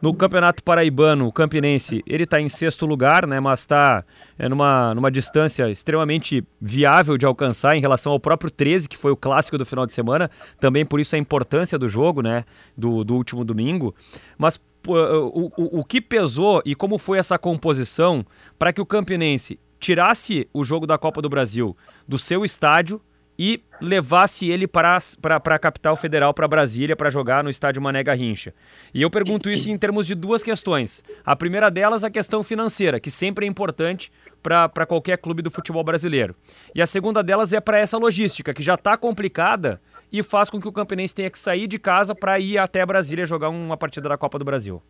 No Campeonato Paraibano, o Campinense, ele está em sexto lugar, né, mas está é, numa, numa distância extremamente viável de alcançar em relação ao próprio 13, que foi o clássico do final de semana. Também por isso a importância do jogo, né, do, do último domingo. Mas o, o, o que pesou e como foi essa composição para que o Campinense tirasse o jogo da Copa do Brasil do seu estádio e levasse ele para, para, para a capital federal, para Brasília, para jogar no estádio Mané Garrincha. E eu pergunto isso em termos de duas questões. A primeira delas, a questão financeira, que sempre é importante para qualquer clube do futebol brasileiro. E a segunda delas é para essa logística, que já está complicada e faz com que o Campinense tenha que sair de casa para ir até Brasília jogar uma partida da Copa do Brasil.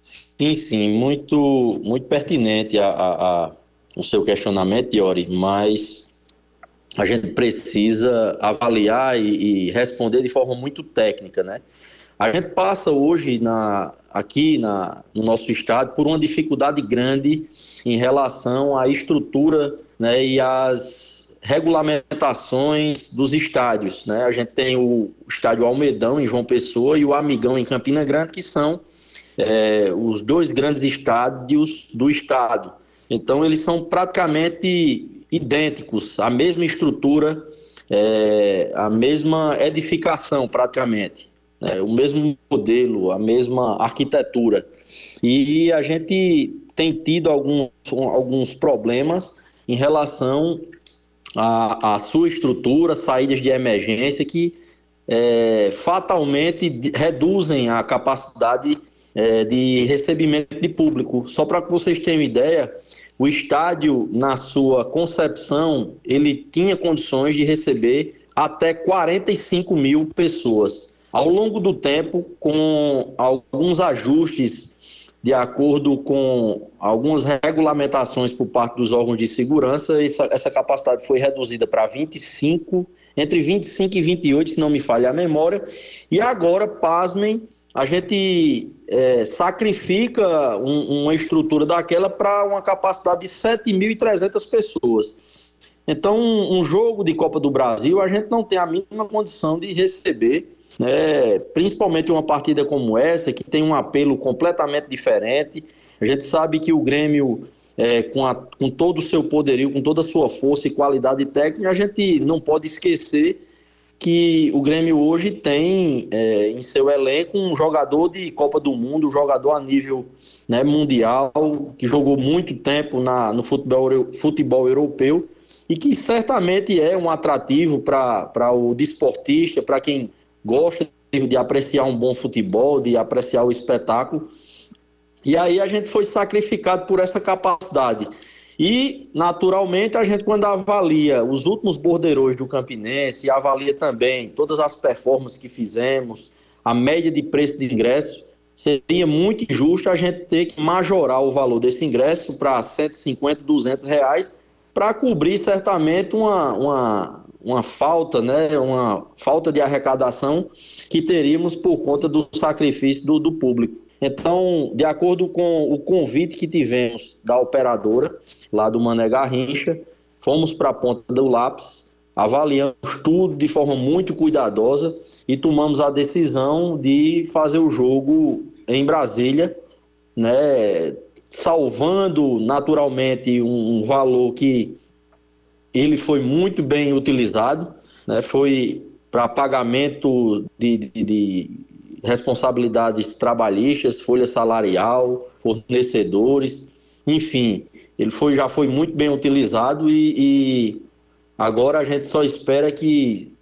Sim, sim, muito, muito pertinente a, a, a o seu questionamento, Iori, mas a gente precisa avaliar e, e, responder de forma muito técnica, né? A gente passa hoje na, aqui na, no nosso estado por uma dificuldade grande em relação à estrutura né, e às regulamentações dos estádios. Né? A gente tem o estádio Almedão em João Pessoa e o Amigão em Campina Grande, que são é, os dois grandes estádios do estado. Então, eles são praticamente idênticos, a mesma estrutura, é, a mesma edificação, praticamente, né? o mesmo modelo, a mesma arquitetura. E a gente tem tido alguns, alguns problemas em relação à, sua estrutura, saídas de emergência que é, fatalmente reduzem a capacidade é, de recebimento de público. Só para que vocês tenham ideia, o estádio, na sua concepção, ele tinha condições de receber até 45 mil pessoas. Ao longo do tempo, com alguns ajustes de acordo com algumas regulamentações por parte dos órgãos de segurança, essa, essa capacidade foi reduzida para 25, entre 25 e 28, se não me falha a memória, e agora, pasmem, a gente é, sacrifica um, uma estrutura daquela para uma capacidade de 7.300 pessoas. Então, um, jogo de Copa do Brasil, a gente não tem a mínima condição de receber né? principalmente uma partida como essa, que tem um apelo completamente diferente. A gente sabe que o Grêmio, é, com, a, com todo o seu poderio, com toda a sua força e qualidade técnica, a gente não pode esquecer que o Grêmio hoje tem é, em seu elenco um jogador de Copa do Mundo, um jogador a nível né, mundial, que jogou muito tempo na, no futebol, futebol europeu e que certamente é um atrativo para o desportista, para quem gosta de apreciar um bom futebol, de apreciar o espetáculo. E aí a gente foi sacrificado por essa capacidade. E, naturalmente, a gente, quando avalia os últimos borderões do Campinense, avalia também todas as performances que fizemos, a média de preço de ingresso, seria muito injusto a gente ter que majorar o valor desse ingresso para 150, 200 reais, para cobrir certamente uma, uma, uma falta, né, uma falta de arrecadação que teríamos por conta do sacrifício do, do público. Então, de acordo com o convite que tivemos da operadora, lá do Mané Garrincha, fomos para a ponta do lápis, avaliamos tudo de forma muito cuidadosa e tomamos a decisão de fazer o jogo em Brasília, né, salvando naturalmente um, um valor que ele foi muito bem utilizado, né? foi para pagamento de, de, de, responsabilidades trabalhistas, folha salarial, fornecedores, enfim, ele foi, já foi muito bem utilizado e, e agora a gente só espera que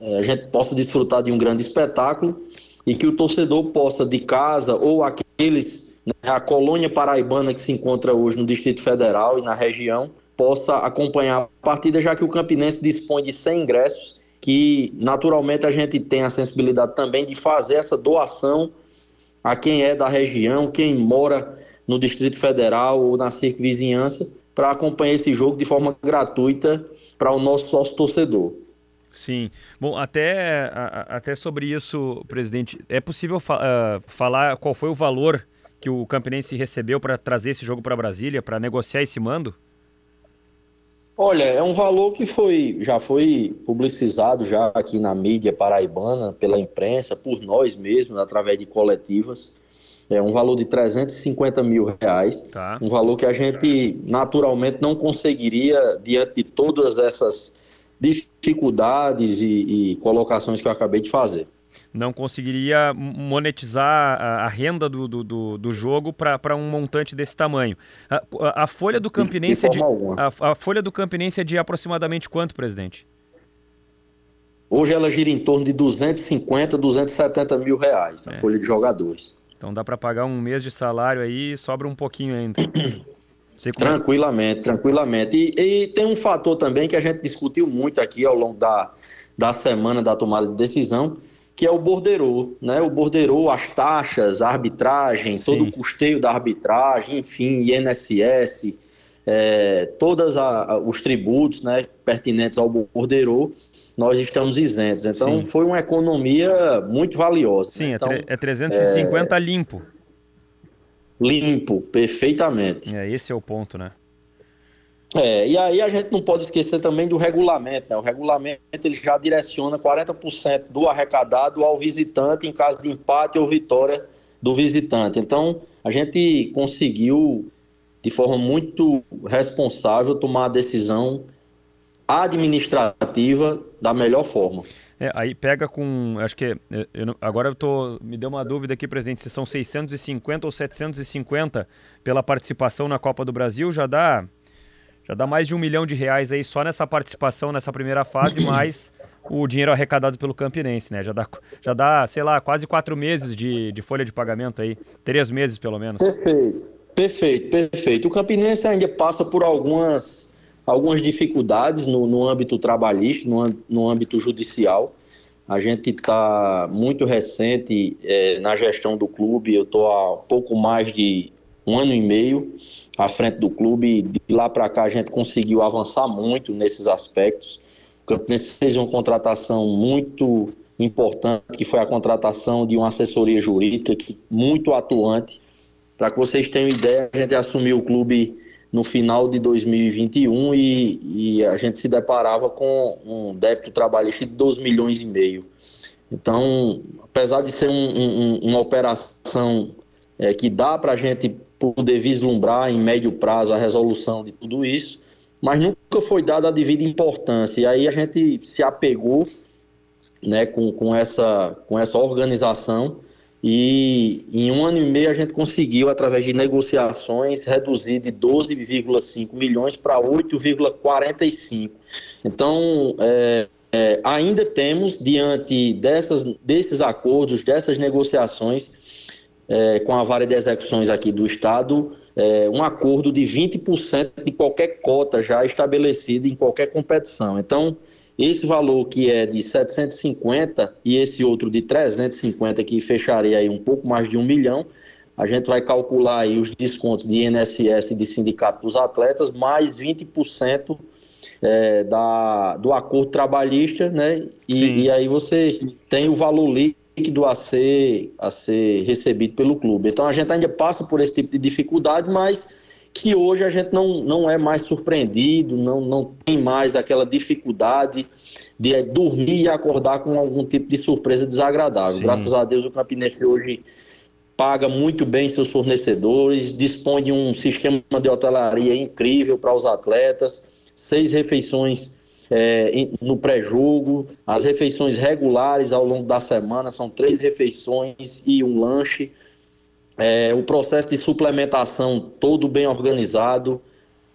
é, a gente possa desfrutar de um grande espetáculo e que o torcedor possa de casa ou aqueles, né, a colônia paraibana que se encontra hoje no Distrito Federal e na região, possa acompanhar a partida, já que o Campinense dispõe de 100 ingressos, que naturalmente a gente tem a sensibilidade também de fazer essa doação a quem é da região, quem mora no Distrito Federal ou na circunvizinhança, para acompanhar esse jogo de forma gratuita para o nosso sócio torcedor. Sim. Bom, até, até sobre isso, presidente, é possível fa uh, falar qual foi o valor que o Campinense recebeu para trazer esse jogo para Brasília, para negociar esse mando? Olha, é um valor que foi, já foi publicizado já aqui na mídia paraibana, pela imprensa, por nós mesmos, através de coletivas. É um valor de 350 mil reais. Tá. Um valor que a gente naturalmente não conseguiria, diante de todas essas dificuldades e, e colocações que eu acabei de fazer não conseguiria monetizar a, a renda do, do, do jogo para um montante desse tamanho. A, a folha do Campinense é de, a, a, folha do Campinense é de aproximadamente quanto, presidente? Hoje ela gira em torno de 250, 270 mil reais, é. a folha de jogadores. Então dá para pagar um mês de salário aí e sobra um pouquinho ainda. tranquilamente, tranquilamente. E, e, tem um fator também que a gente discutiu muito aqui ao longo da, da semana da tomada de decisão, que é o borderô, né? O borderô, as taxas, a arbitragem, Sim. todo o custeio da arbitragem, enfim, INSS, é, todos os tributos né, pertinentes ao borderô, nós estamos isentos. Então, Sim. foi uma economia muito valiosa. Sim, né? é então, é 350 é... limpo. Limpo, perfeitamente. É, esse é o ponto, né? É, e aí a gente não pode esquecer também do regulamento. Né? O regulamento ele já direciona 40% do arrecadado ao visitante em caso de empate ou vitória do visitante. Então, a gente conseguiu, de forma muito responsável, tomar a decisão administrativa da melhor forma. É, aí pega com, acho que, é, eu, agora eu tô, me deu uma dúvida aqui, presidente, se são 650 ou 750 pela participação na Copa do Brasil, já dá já dá mais de um milhão de reais aí só nessa participação, nessa primeira fase, mais o dinheiro arrecadado pelo Campinense, né? Já dá, já dá sei lá, quase quatro meses de, de folha de pagamento aí. Três meses, pelo menos. Perfeito, perfeito, perfeito. O Campinense ainda passa por algumas, algumas dificuldades no, no âmbito trabalhista, no, no âmbito judicial. A gente está muito recente é, na gestão do clube, eu estou há pouco mais de um ano e meio à frente do clube. De lá para cá a gente conseguiu avançar muito nesses aspectos. O Campinense fez uma contratação muito importante, que foi a contratação de uma assessoria jurídica que, muito atuante. Para que vocês tenham ideia, a gente assumiu o clube no final de 2021 e, e, a gente se deparava com um débito trabalhista de 2 milhões e meio. Então, apesar de ser um, um, uma operação é, que dá para a gente poder vislumbrar em médio prazo a resolução de tudo isso, mas nunca foi dada a devida importância. E aí a gente se apegou né, com, com, essa, com essa organização e em um ano e meio a gente conseguiu, através de negociações, reduzir de 12,5 milhões para 8,45. Então, é, é, ainda temos, diante dessas, desses acordos, dessas negociações, é, com a vara de execuções aqui do Estado, é, um acordo de 20% de qualquer cota já estabelecida em qualquer competição. Então, esse valor que é de 750 e esse outro de 350, que fecharia aí um pouco mais de um milhão, a gente vai calcular aí os descontos de INSS e de sindicato dos atletas, mais 20% é, da, do acordo trabalhista, né? E, e aí você tem o valor líquido líquido a ser, a ser recebido pelo clube. Então a gente ainda passa por esse tipo de dificuldade, mas que hoje a gente não, não é mais surpreendido, não, não tem mais aquela dificuldade de dormir e acordar com algum tipo de surpresa desagradável. Sim. Graças a Deus o Campinense hoje paga muito bem seus fornecedores, dispõe de um sistema de hotelaria incrível para os atletas, seis refeições é, no pré-jogo, as refeições regulares ao longo da semana, são três refeições e um lanche. É, o processo de suplementação todo bem organizado.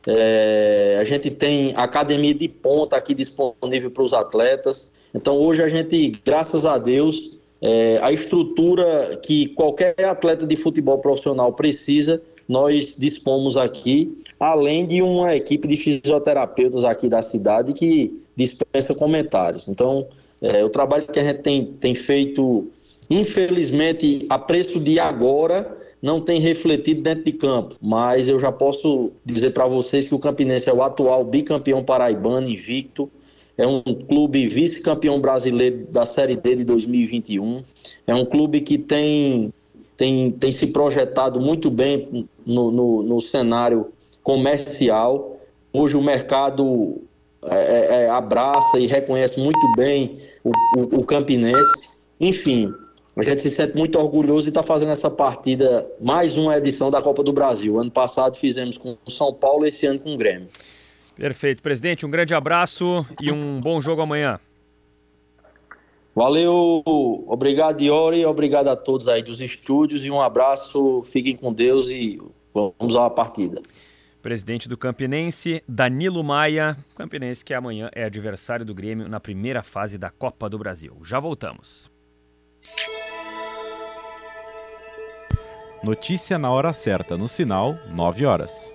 É, a gente tem academia de ponta aqui disponível para os atletas. Então hoje a gente, graças a Deus, é, a estrutura que qualquer atleta de futebol profissional precisa, nós dispomos aqui além de uma equipe de fisioterapeutas aqui da cidade que dispensa comentários. Então, é, o trabalho que a gente tem, tem feito, infelizmente, a preço de agora, não tem refletido dentro de campo, mas eu já posso dizer para vocês que o Campinense é o atual bicampeão paraibano invicto, é um clube vice-campeão brasileiro da Série D de 2021, é um clube que tem, tem, tem se projetado muito bem no, no, no cenário comercial. Hoje o mercado é, é, é, abraça e reconhece muito bem o, o, o, Campinense. Enfim, a gente se sente muito orgulhoso e está fazendo essa partida, mais uma edição da Copa do Brasil. Ano passado fizemos com o São Paulo, esse ano com o Grêmio. Perfeito. Presidente, um grande abraço e um bom jogo amanhã. Valeu, obrigado Diori, obrigado a todos aí dos estúdios e um abraço, fiquem com Deus e vamos à partida. Presidente do Campinense, Danilo Maia. Campinense que amanhã é adversário do Grêmio na primeira fase da Copa do Brasil. Já voltamos. Notícia na hora certa, no sinal, 9 horas.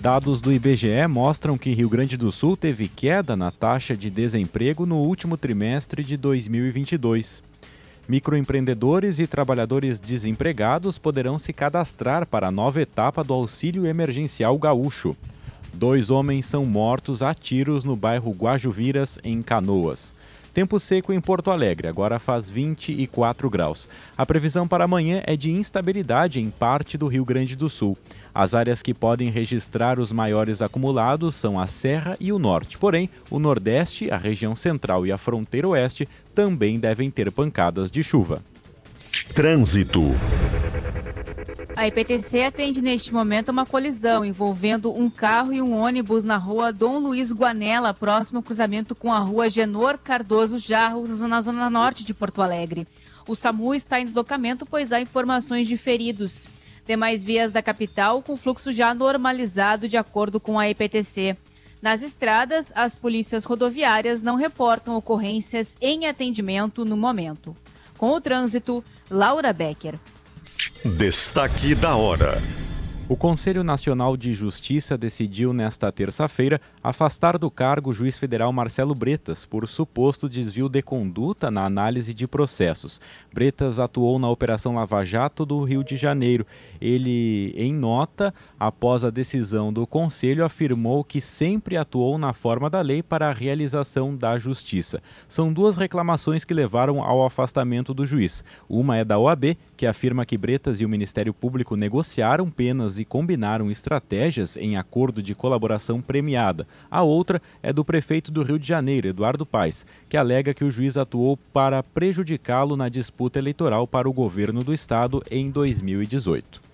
Dados do IBGE mostram que Rio Grande do Sul teve queda na taxa de desemprego no último trimestre de 2022. Microempreendedores e trabalhadores desempregados poderão se cadastrar para a nova etapa do auxílio emergencial gaúcho. Dois homens são mortos a tiros no bairro Guajuviras, em Canoas. Tempo seco em Porto Alegre, agora faz 24 graus. A previsão para amanhã é de instabilidade em parte do Rio Grande do Sul. As áreas que podem registrar os maiores acumulados são a Serra e o Norte. Porém, o Nordeste, a região central e a fronteira oeste também devem ter pancadas de chuva. Trânsito. A IPTC atende neste momento uma colisão envolvendo um carro e um ônibus na rua Dom Luiz Guanela, próximo ao cruzamento com a rua Genor Cardoso Jarros, na zona norte de Porto Alegre. O SAMU está em deslocamento, pois há informações de feridos demais vias da capital com fluxo já normalizado de acordo com a EPTC. Nas estradas, as polícias rodoviárias não reportam ocorrências em atendimento no momento. Com o trânsito, Laura Becker. Destaque da hora. O Conselho Nacional de Justiça decidiu nesta terça-feira afastar do cargo o juiz federal Marcelo Bretas por suposto desvio de conduta na análise de processos. Bretas atuou na Operação Lava Jato do Rio de Janeiro. Ele, em nota, após a decisão do Conselho, afirmou que sempre atuou na forma da lei para a realização da justiça. São duas reclamações que levaram ao afastamento do juiz. Uma é da OAB, que afirma que Bretas e o Ministério Público negociaram penas e combinaram estratégias em acordo de colaboração premiada. A outra é do prefeito do Rio de Janeiro, Eduardo Paes, que alega que o juiz atuou para prejudicá-lo na disputa eleitoral para o governo do estado em 2018.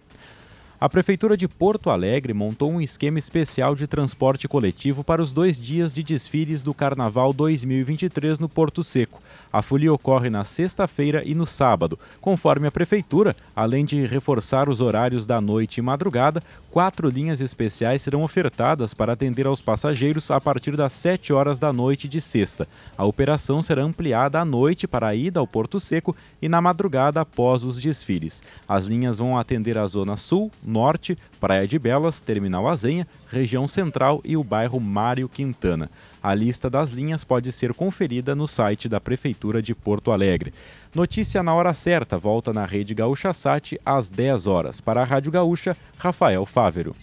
A Prefeitura de Porto Alegre montou um esquema especial de transporte coletivo para os dois dias de desfiles do Carnaval 2023 no Porto Seco. A folia ocorre na sexta-feira e no sábado. Conforme a Prefeitura, além de reforçar os horários da noite e madrugada, quatro linhas especiais serão ofertadas para atender aos passageiros a partir das 7 horas da noite de sexta. A operação será ampliada à noite para a ida ao Porto Seco e na madrugada após os desfiles. As linhas vão atender a Zona Sul, Norte, Praia de Belas, Terminal Azenha, região central e o bairro Mário Quintana. A lista das linhas pode ser conferida no site da Prefeitura de Porto Alegre. Notícia na hora certa, volta na Rede Gaúcha Sat às 10 horas. Para a Rádio Gaúcha, Rafael Fávero.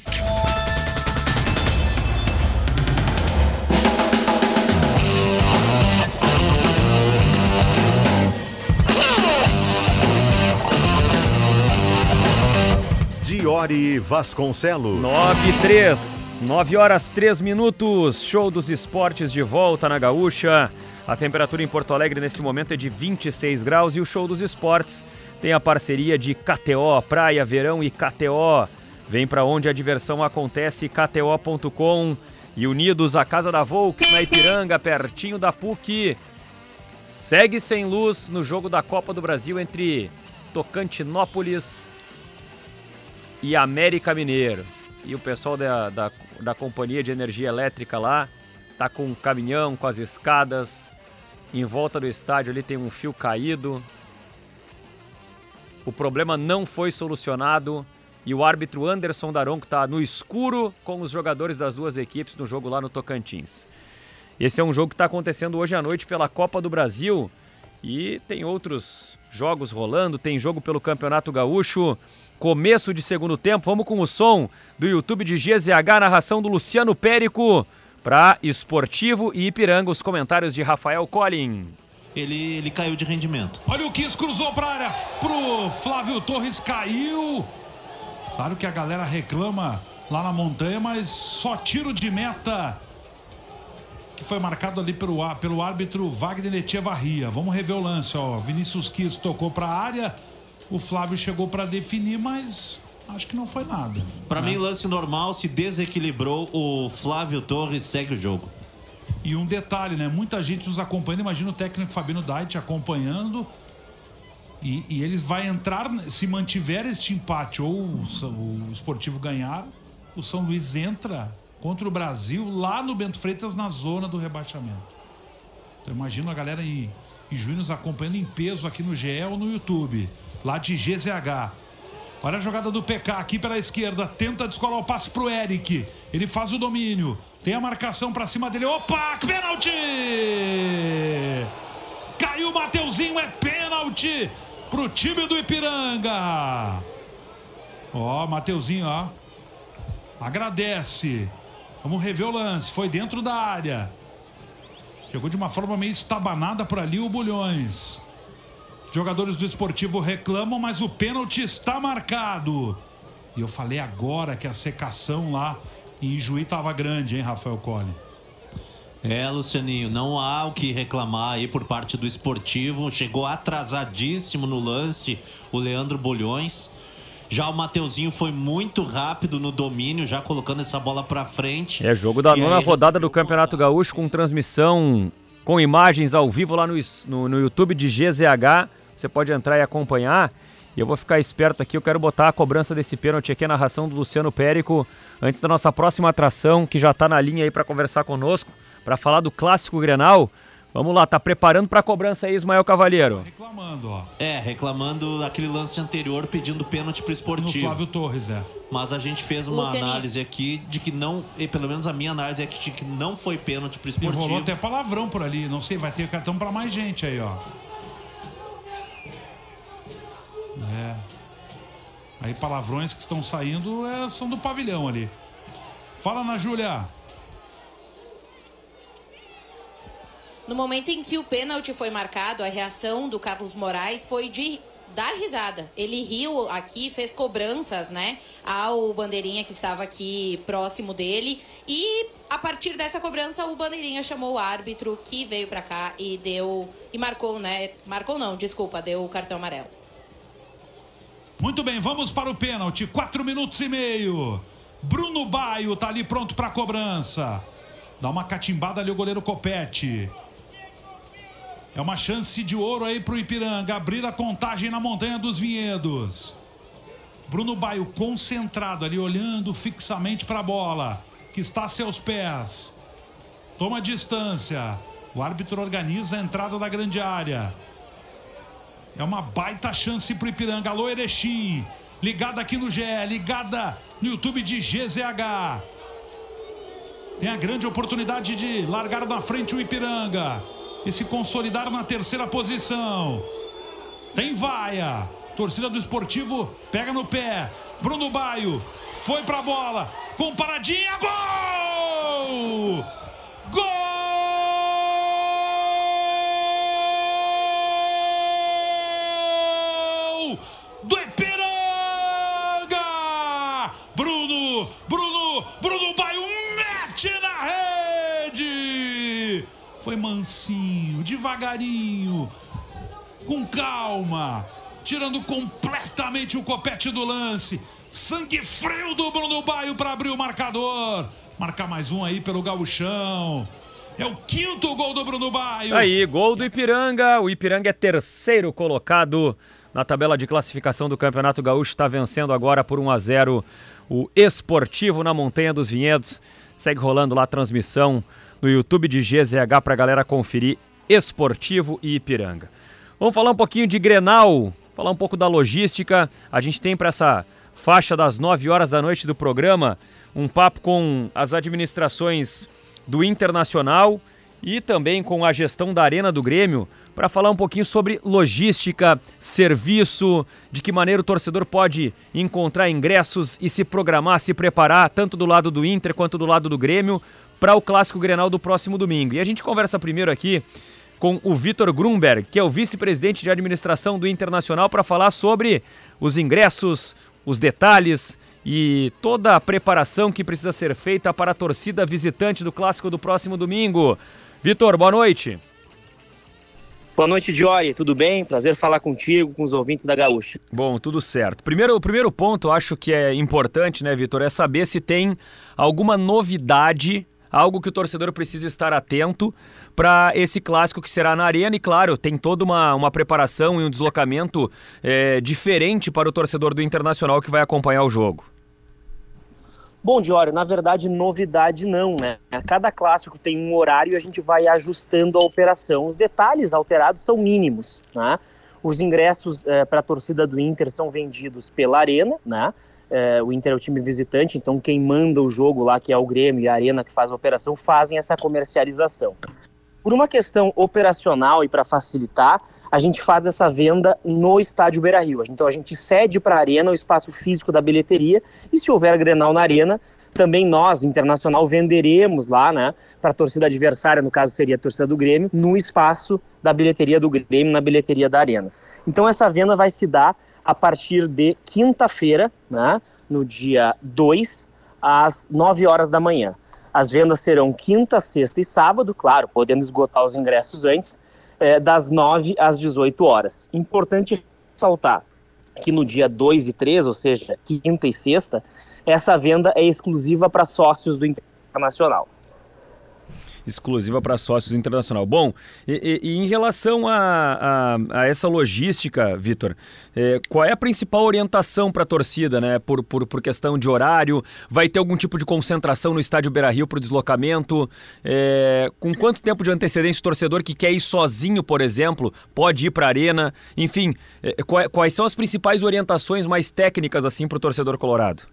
Diori Vasconcelos. 9 e 3, 9 horas 3 minutos. Show dos esportes de volta na Gaúcha. A temperatura em Porto Alegre nesse momento é de 26 graus e o show dos esportes tem a parceria de KTO, Praia, Verão e KTO. Vem para onde a diversão acontece, KTO.com. E unidos à Casa da Volks, na Ipiranga, pertinho da PUC. Segue sem luz no jogo da Copa do Brasil entre Tocantinópolis e América Mineiro. E o pessoal da, da, da companhia de energia elétrica lá tá com um caminhão, com as escadas. Em volta do estádio ali tem um fio caído. O problema não foi solucionado e o árbitro Anderson Daronco está no escuro com os jogadores das duas equipes no jogo lá no Tocantins. Esse é um jogo que está acontecendo hoje à noite pela Copa do Brasil e tem outros jogos rolando, tem jogo pelo Campeonato Gaúcho começo de segundo tempo. Vamos com o som do YouTube de GZH, narração do Luciano Périco para Esportivo e Ipiranga, os comentários de Rafael Collin. Ele, ele caiu de rendimento. Olha o Kiss, cruzou para área pro Flávio Torres, caiu. Claro que a galera reclama lá na montanha, mas só tiro de meta que foi marcado ali pelo, pelo árbitro Wagner Echevarria. Vamos rever o lance, ó. Vinícius Kiss tocou para a área, o Flávio chegou para definir, mas acho que não foi nada. Para né? mim, lance normal, se desequilibrou, o Flávio Torres segue o jogo. E um detalhe, né? Muita gente nos acompanhando. Imagina o técnico Fabino Dait acompanhando. E, e, eles vai entrar, se mantiver este empate ou o, o esportivo ganhar, o São Luís entra contra o Brasil lá no Bento Freitas na zona do rebaixamento. Então imagina a galera em, em junho nos acompanhando em peso aqui no GE ou no YouTube lá de GZH. Olha a jogada do PK aqui pela esquerda. Tenta descolar o passe pro Eric. Ele faz o domínio. Tem a marcação para cima dele. Opa! Pênalti! Caiu o Mateuzinho. É pênalti pro time do Ipiranga. Ó, Mateuzinho, ó. Agradece. Vamos rever o lance. Foi dentro da área. Chegou de uma forma meio estabanada por ali o Bulhões. Jogadores do esportivo reclamam, mas o pênalti está marcado. E eu falei agora que a secação lá em Juí estava grande, hein, Rafael Colli? É, Lucianinho, não há o que reclamar aí por parte do esportivo. Chegou atrasadíssimo no lance o Leandro Bolhões. Já o Mateuzinho foi muito rápido no domínio, já colocando essa bola para frente. É jogo da E nona rodada do Campeonato Gaúcho com transmissão com imagens ao vivo lá no, no, no YouTube de GZH. Você pode entrar e acompanhar. E eu vou ficar esperto aqui, eu quero botar a cobrança desse pênalti aqui, a narração do Luciano Périco, antes da nossa próxima atração, que já tá na linha aí para conversar conosco, para falar do clássico Grenal. Vamos lá, tá preparando para a cobrança aí, Ismael Cavalheiro. Reclamando, ó. É, reclamando daquele lance anterior, pedindo pênalti pro No esportivo. Flávio Torres, é. Mas a gente fez uma Lucianinho. análise aqui de que não, e pelo menos a minha análise é que, de que não foi pênalti pro E rolou esportivo. até palavrão por ali. Não sei, vai ter cartão para mais gente aí, ó. É. Aí palavrões que estão saindo é, são do pavilhão ali. Fala na Júlia. No momento em que o pênalti foi marcado, a reação do Carlos Moraes foi de dar risada. Ele riu aqui, fez cobranças, né, ao bandeirinha que estava aqui próximo dele e a partir dessa cobrança o bandeirinha chamou o árbitro que veio pra cá e deu e marcou, né? Marcou não, desculpa, deu o cartão amarelo. Muito bem, vamos para o pênalti. Quatro minutos e meio. Bruno Baio tá ali pronto para a cobrança. Dá uma catimbada ali o goleiro Copete. É uma chance de ouro aí pro Ipiranga abrir a contagem na Montanha dos Vinhedos. Bruno Baio concentrado ali, olhando fixamente para a bola, que está a seus pés. Toma distância. O árbitro organiza a entrada da grande área. É uma baita chance pro Ipiranga. Alô, Erechim. Ligada aqui no GE, ligada no YouTube de GZH. Tem a grande oportunidade de largar na frente o Ipiranga e se consolidar na terceira posição. Tem vaia. Torcida do esportivo pega no pé. Bruno Baio foi pra bola. Com paradinha, gol! Foi mansinho, devagarinho, com calma, tirando completamente o copete do lance. Sangue frio do Bruno Baio para abrir o marcador. Marcar mais um aí pelo gauchão. É o quinto gol do Bruno Baio. Aí, gol do Ipiranga. O Ipiranga é terceiro colocado na tabela de classificação do Campeonato Gaúcho. Está vencendo agora por 1 a 0 o Esportivo na Montanha dos Vinhedos. Segue rolando lá a transmissão no YouTube de GZH para a galera conferir Esportivo e Ipiranga. Vamos falar um pouquinho de Grenal, falar um pouco da logística. A gente tem para essa faixa das 9 horas da noite do programa um papo com as administrações do Internacional e também com a gestão da Arena do Grêmio para falar um pouquinho sobre logística, serviço, de que maneira o torcedor pode encontrar ingressos e se programar, se preparar, tanto do lado do Inter quanto do lado do Grêmio, para o Clássico Grenal do próximo domingo. E a gente conversa primeiro aqui com o Vitor Grunberg, que é o vice-presidente de administração do Internacional, para falar sobre os ingressos, os detalhes e toda a preparação que precisa ser feita para a torcida visitante do Clássico do próximo domingo. Vitor, boa noite. Boa noite, Diori. Tudo bem? Prazer falar contigo, com os ouvintes da Gaúcha. Bom, tudo certo. Primeiro, o primeiro ponto, acho que é importante, né, Vitor, é saber se tem alguma novidade, algo que o torcedor precisa estar atento para esse clássico que será na Arena. E, claro, tem toda uma, uma preparação e um deslocamento é, diferente para o torcedor do Internacional que vai acompanhar o jogo. Bom, Diório, na verdade, novidade não, né? Cada clássico tem um horário e a gente vai ajustando a operação. Os detalhes alterados são mínimos, né? Os ingressos é, para a torcida do Inter são vendidos pela Arena, né? É, o Inter é o time visitante, então quem manda o jogo lá, que é o Grêmio e a Arena que faz a operação, fazem essa comercialização. Por uma questão operacional e para facilitar, a gente faz essa venda no estádio Beira-Rio. Então a gente cede para a Arena o espaço físico da bilheteria e se houver Grenal na Arena, também nós, Internacional, venderemos lá, né, para a torcida adversária, no caso seria a torcida do Grêmio, no espaço da bilheteria do Grêmio, na bilheteria da Arena. Então essa venda vai se dar a partir de quinta-feira, né, no dia 2, às 9 horas da manhã. As vendas serão quinta, sexta e sábado, claro, podendo esgotar os ingressos antes, é, das 9 às 18 horas. Importante ressaltar que no dia 2 e 3, ou seja, quinta e sexta, essa venda é exclusiva para sócios do Internacional exclusiva para sócios Internacional. Bom, e, e, e em relação a, a, a essa logística, Vitor, é, qual é a principal orientação para a torcida, né? Por, por, por, questão de horário? Vai ter algum tipo de concentração no estádio Beira Rio para o deslocamento? É, com quanto tempo de antecedência o torcedor que quer ir sozinho, por exemplo, pode ir para a arena? Enfim, é, quais são as principais orientações mais técnicas assim para o torcedor colorado?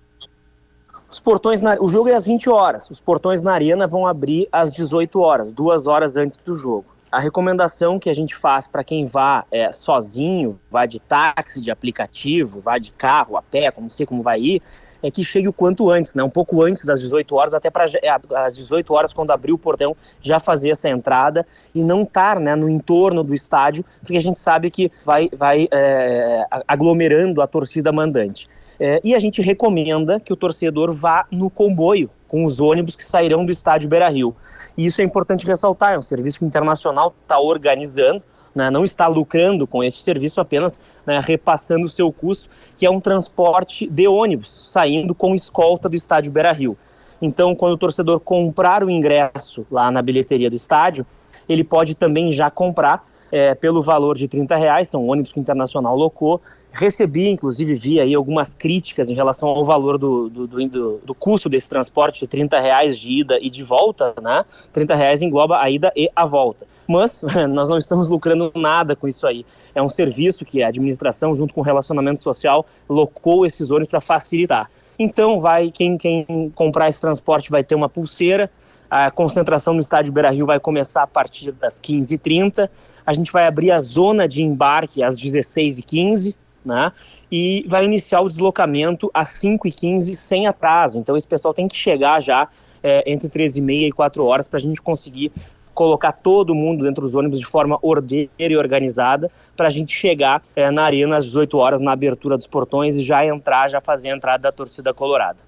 Os portões na, o jogo é às 20 horas. Os portões na arena vão abrir às 18 horas, duas horas antes do jogo. A recomendação que a gente faz para quem vá é, sozinho, vá de táxi, de aplicativo, vá de carro, a pé, como sei como vai ir, é que chegue o quanto antes, né? Um pouco antes das 18 horas, até para é, às 18 horas, quando abrir o portão, já fazer essa entrada e não estar né, no entorno do estádio, porque a gente sabe que vai, vai é, aglomerando a torcida mandante. É, e a gente recomenda que o torcedor vá no comboio com os ônibus que sairão do estádio Beira Rio. E isso é importante ressaltar, é um serviço que o Internacional está organizando, né, não está lucrando com esse serviço, apenas né, repassando o seu custo, que é um transporte de ônibus, saindo com escolta do estádio Beira Rio. Então, quando o torcedor comprar o ingresso lá na bilheteria do estádio, ele pode também já comprar é, pelo valor de 30 reais, são ônibus que o Internacional locou, Recebi, inclusive, vi aí algumas críticas em relação ao valor do, do, do, do, custo desse transporte de 30 reais de ida e de volta, né? 30 reais engloba a ida e a volta. Mas nós não estamos lucrando nada com isso aí. É um serviço que a administração, junto com o relacionamento social, locou esses ônibus para facilitar. Então, vai quem, quem comprar esse transporte vai ter uma pulseira. A concentração no estádio Beira Rio vai começar a partir das 15h30. A gente vai abrir a zona de embarque às 16h15 né? E vai iniciar o deslocamento às 5h15 sem atraso. Então esse pessoal tem que chegar já é, entre 13h30 e 4 horas para a gente conseguir colocar todo mundo dentro dos ônibus de forma ordeira e organizada para a gente chegar é, na arena às 18 horas na abertura dos portões e já entrar, já fazer a entrada da torcida colorada.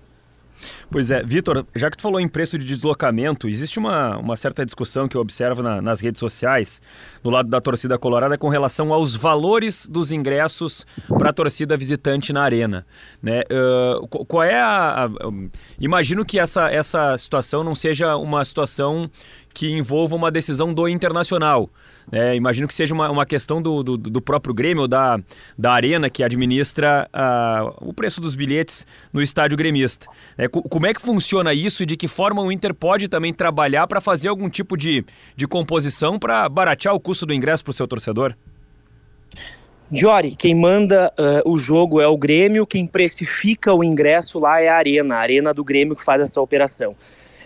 Pois é, Vitor, já que tu falou em preço de deslocamento, existe uma, uma certa discussão que eu observo na, nas redes sociais, do lado da torcida colorada, com relação aos valores dos ingressos para a torcida visitante na arena. Né? Uh, qual é a, a, Imagino que essa, essa situação não seja uma situação que envolva uma decisão do internacional. É, imagino que seja uma, uma questão do, do, do, próprio Grêmio, da, da Arena, que administra uh, o preço dos bilhetes no estádio gremista. É, como é que funciona isso e de que forma o Inter pode também trabalhar para fazer algum tipo de, de composição para baratear o custo do ingresso para o seu torcedor? Jory, quem manda uh, o jogo é o Grêmio, quem precifica o ingresso lá é a Arena, a Arena do Grêmio que faz essa operação.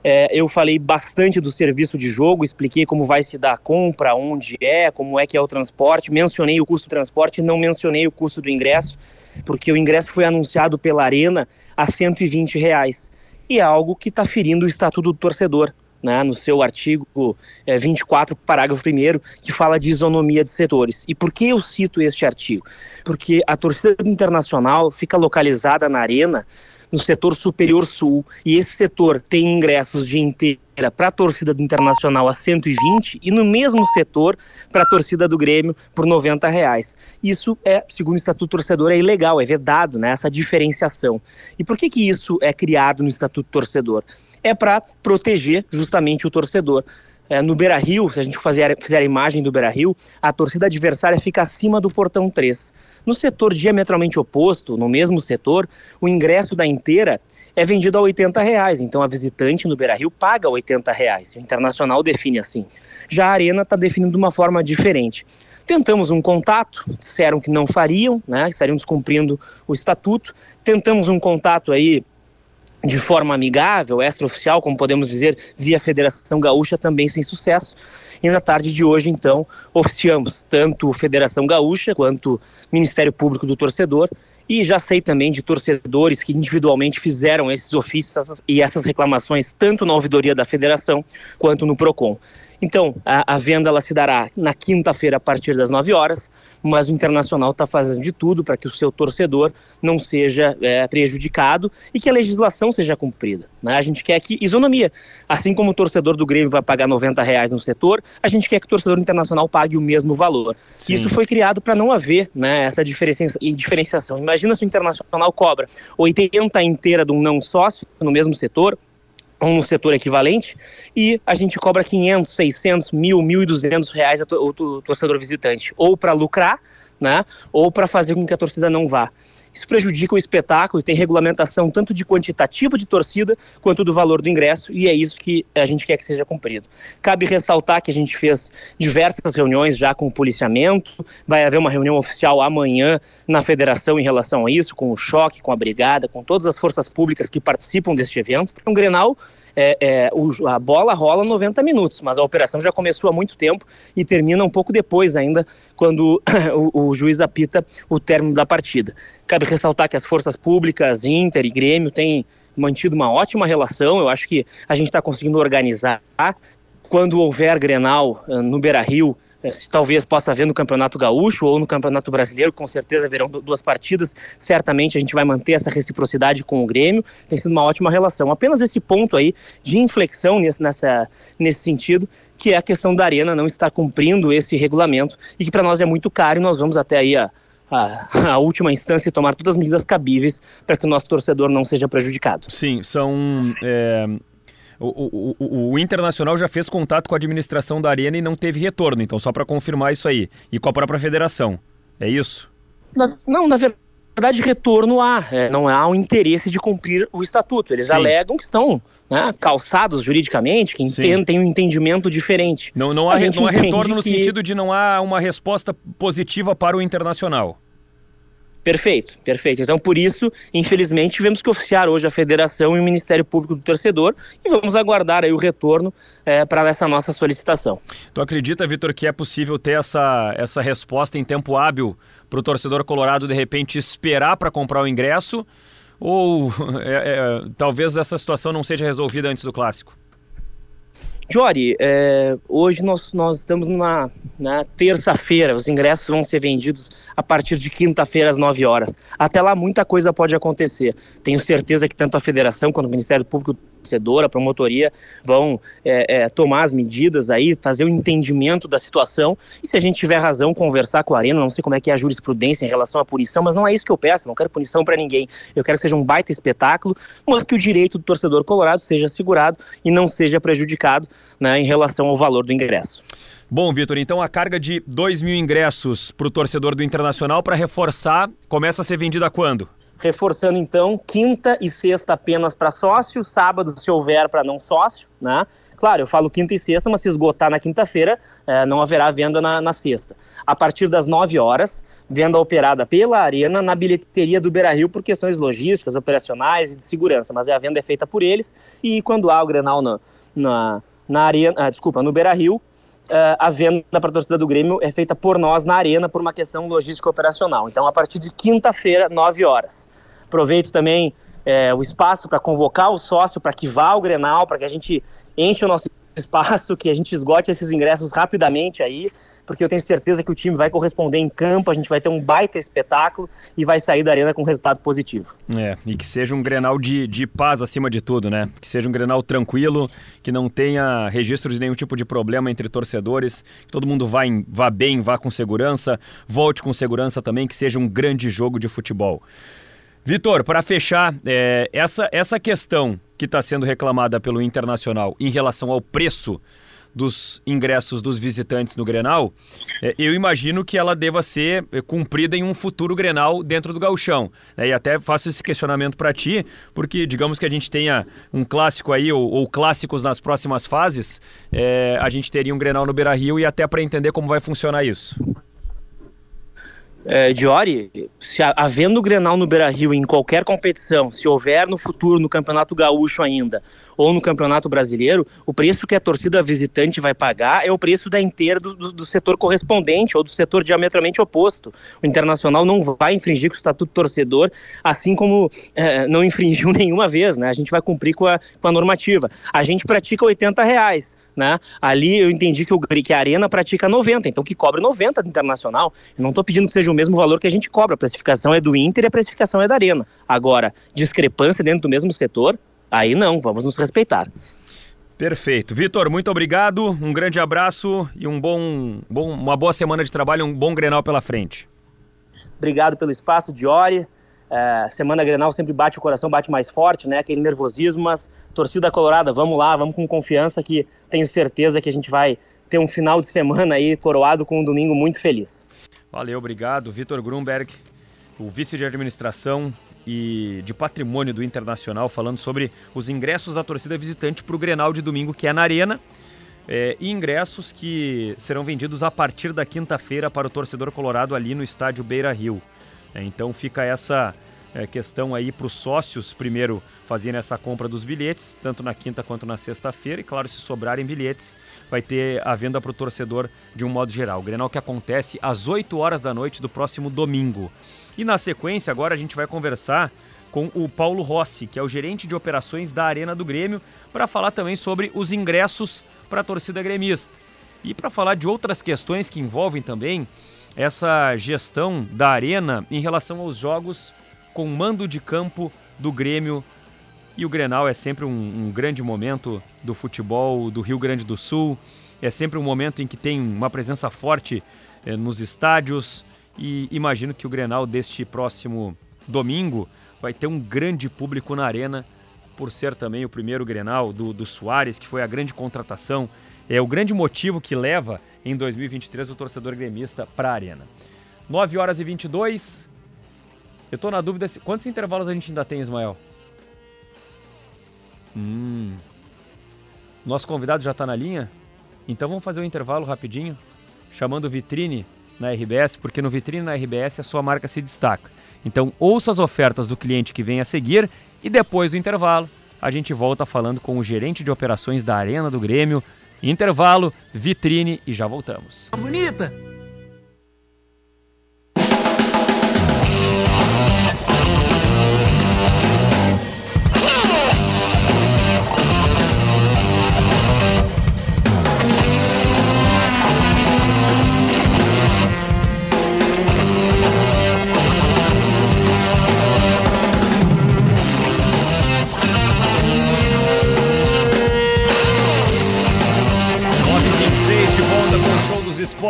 É, eu falei bastante do serviço de jogo, expliquei como vai se dar a compra, onde é, como é que é o transporte, mencionei o custo do transporte, não mencionei o custo do ingresso, porque o ingresso foi anunciado pela Arena a 120 reais. E é algo que está ferindo o estatuto do torcedor. Né, no seu artigo é, 24, parágrafo 1, que fala de isonomia de setores. E por que eu cito este artigo? Porque a torcida internacional fica localizada na arena no setor superior sul, e esse setor tem ingressos de inteira para a torcida do Internacional a 120 e no mesmo setor para a torcida do Grêmio por 90 reais. Isso é, segundo o Estatuto Torcedor, é ilegal, é vedado, né, essa diferenciação. E por que, que isso é criado no Estatuto Torcedor? É para proteger justamente o torcedor. É, no Beira Rio, se a gente fizer, fizer a imagem do Beira Rio, a torcida adversária fica acima do portão 3. No setor diametralmente oposto, no mesmo setor, o ingresso da inteira é vendido a 80 reais. Então a visitante no Beira Rio paga 80 reais. O internacional define assim. Já a Arena está definindo de uma forma diferente. Tentamos um contato, disseram que não fariam, né, estariam descumprindo o estatuto. Tentamos um contato aí de forma amigável, extraoficial, como podemos dizer, via Federação Gaúcha, também sem sucesso. E na tarde de hoje, então, oficiamos tanto Federação Gaúcha quanto Ministério Público do Torcedor E já sei também de torcedores que individualmente fizeram esses ofícios e essas reclamações, tanto na ouvidoria da federação quanto no PROCON. Então, a, a venda ela se dará na quinta-feira a partir das 9 horas, mas o Internacional está fazendo de tudo para que o seu torcedor não seja é, prejudicado e que a legislação seja cumprida. Né? A gente quer que isonomia, assim como o torcedor do Grêmio vai pagar 90 reais no setor, a gente quer que o torcedor internacional pague o mesmo valor. Sim. Isso foi criado para não haver né, essa diferenciação. Imagina se o Internacional cobra 80 inteira de um não sócio no mesmo setor, no setor equivalente, e a gente cobra 500, 600, mil, 1.200 reais o torcedor visitante, ou para lucrar, né, ou para fazer com que a torcida não vá. Isso prejudica o espetáculo e tem regulamentação tanto de quantitativo de torcida quanto do valor do ingresso, e é isso que a gente quer que seja cumprido. Cabe ressaltar que a gente fez diversas reuniões já com o policiamento, vai haver uma reunião oficial amanhã na federação em relação a isso, com o choque, com a brigada, com todas as forças públicas que participam deste evento. Um Grenal é, é, o, a bola rola 90 minutos, mas a operação já começou há muito tempo e termina um pouco depois ainda, quando o, o juiz apita o término da partida. Cabe ressaltar que as forças públicas, Inter e Grêmio, têm mantido uma ótima relação, eu acho que a gente está conseguindo organizar. Quando houver Grenal eh, no Beira-Rio, é, talvez possa haver no Campeonato Gaúcho ou no Campeonato Brasileiro, com certeza verão duas partidas. Certamente a gente vai manter essa reciprocidade com o Grêmio. Tem sido uma ótima relação. Apenas esse ponto aí de inflexão nesse, nessa, nesse sentido, que é a questão da Arena não estar cumprindo esse regulamento e que para nós é muito caro e nós vamos até aí a, a, a, última instância e tomar todas as medidas cabíveis para que o nosso torcedor não seja prejudicado. Sim, são. É o, o, o, Internacional já fez contato com a administração da Arena e não teve retorno, então só para confirmar isso aí. E com a própria federação. É isso? Na, não, na verdade, retorno há. É, não há o interesse de cumprir o estatuto. Eles Sim. alegam que estão né, calçados juridicamente, que entendem, têm um entendimento diferente. Não, não há, não há retorno no sentido de não há uma resposta positiva para o Internacional. Perfeito, perfeito. Então, por isso, infelizmente, tivemos que oficiar hoje a Federação e o Ministério Público do Torcedor e vamos aguardar aí o retorno é, para essa nossa solicitação. Tu acredita, Vitor, que é possível ter essa, essa resposta em tempo hábil para o torcedor colorado, de repente, esperar para comprar o ingresso? Ou é, é, talvez essa situação não seja resolvida antes do Clássico? Jory, é, hoje nós, nós estamos numa, na terça-feira, os ingressos vão ser vendidos a partir de quinta-feira às 9 horas. Até lá muita coisa pode acontecer. Tenho certeza que tanto a federação quanto o Ministério Público torcedor, a promotoria vão é, é, tomar as medidas aí, fazer o entendimento da situação e se a gente tiver razão, conversar com a Arena, não sei como é que é a jurisprudência em relação à punição, mas não é isso que eu peço, não quero punição para ninguém. Eu quero que seja um baita espetáculo, mas que o direito do torcedor colorado seja assegurado e não seja prejudicado né, em relação ao valor do ingresso. Bom, Vitor, então a carga de 2 mil ingressos para o torcedor do Internacional para reforçar começa a ser vendida quando? Reforçando então, quinta e sexta apenas para sócio, sábado se houver para não sócio, né? Claro, eu falo quinta e sexta, mas se esgotar na quinta-feira, é, não haverá venda na, na sexta. A partir das 9 horas, venda operada pela Arena na bilheteria do Beira Rio por questões logísticas, operacionais e de segurança, mas a venda é feita por eles e quando há o Grenal na, na, na Arena, ah, desculpa, no Beira Rio, a venda para a torcida do Grêmio é feita por nós na arena por uma questão logística operacional. Então, a partir de quinta-feira, 9 horas. Aproveito também é, o espaço para convocar o sócio para que vá ao Grenal, para que a gente enche o nosso espaço, que a gente esgote esses ingressos rapidamente aí porque eu tenho certeza que o time vai corresponder em campo, a gente vai ter um baita espetáculo e vai sair da arena com um resultado positivo. É, e que seja um Grenal de, de paz acima de tudo, né? Que seja um Grenal tranquilo, que não tenha registro de nenhum tipo de problema entre torcedores, que todo mundo vá, em, vá bem, vá com segurança, volte com segurança também, que seja um grande jogo de futebol. Vitor, para fechar, é, essa, essa questão que está sendo reclamada pelo Internacional em relação ao preço dos ingressos dos visitantes no Grenal, é, eu imagino que ela deva ser é, cumprida em um futuro Grenal dentro do gauchão. Né? E até faço esse questionamento para ti, porque digamos que a gente tenha um clássico aí, ou, ou clássicos nas próximas fases, é, a gente teria um Grenal no Beira-Rio e até para entender como vai funcionar isso. É, Diori, se havendo o Grenal no Beira-Rio em qualquer competição, se houver no futuro no Campeonato Gaúcho ainda ou no Campeonato Brasileiro, o preço que a torcida visitante vai pagar é o preço da inteira do, do, do setor correspondente ou do setor diametralmente oposto. O Internacional não vai infringir com o estatuto torcedor, assim como é, não infringiu nenhuma vez, né? A gente vai cumprir com a, com a normativa. A gente pratica 80 reais né? Ali eu entendi que, o, que a Arena pratica 90, então que cobre 90 do Internacional. Eu não estou pedindo que seja o mesmo valor que a gente cobra. A precificação é do Inter e a precificação é da Arena. Agora, discrepância dentro do mesmo setor, aí não, vamos nos respeitar. Perfeito. Vitor, muito obrigado, um grande abraço e um bom, bom, uma boa semana de trabalho, um bom Grenal pela frente. Obrigado pelo espaço, Diori. É, semana Grenal sempre bate o coração, bate mais forte, né? Aquele nervosismo, mas torcida colorada, vamos lá, vamos com confiança que tenho certeza que a gente vai ter um final de semana aí coroado com um domingo muito feliz. Valeu, obrigado. Vitor Grunberg, o vice de administração e de patrimônio do Internacional, falando sobre os ingressos da torcida visitante para o Grenal de domingo, que é na Arena. É, e ingressos que serão vendidos a partir da quinta-feira para o torcedor colorado ali no estádio Beira Rio. É, então fica essa é, questão aí para os sócios primeiro fazerem essa compra dos bilhetes, tanto na quinta quanto na sexta-feira. E claro, se sobrarem bilhetes, vai ter a venda para o torcedor de um modo geral. O Grenal que acontece às 8 horas da noite do próximo domingo. E na sequência, agora a gente vai conversar com o Paulo Rossi, que é o gerente de operações da Arena do Grêmio, para falar também sobre os ingressos para a torcida gremista. E para falar de outras questões que envolvem também essa gestão da Arena em relação aos jogos com mando de campo do Grêmio. E o Grenal é sempre um, um grande momento do futebol do Rio Grande do Sul. É sempre um momento em que tem uma presença forte eh, nos estádios. E imagino que o Grenal deste próximo domingo vai ter um grande público na arena, por ser também o primeiro Grenal do, do Soares, que foi a grande contratação. É o grande motivo que leva em 2023 o torcedor gremista para a arena. 9 horas e 22. Eu tô na dúvida se, quantos intervalos a gente ainda tem, Ismael? Hum. Nosso convidado já tá na linha? Então vamos fazer um intervalo rapidinho, chamando Vitrine na RBS, porque no Vitrine na RBS a sua marca se destaca. Então ouça as ofertas do cliente que vem a seguir e depois do intervalo a gente volta falando com o gerente de operações da Arena do Grêmio. Intervalo, Vitrine e já voltamos. Bonita!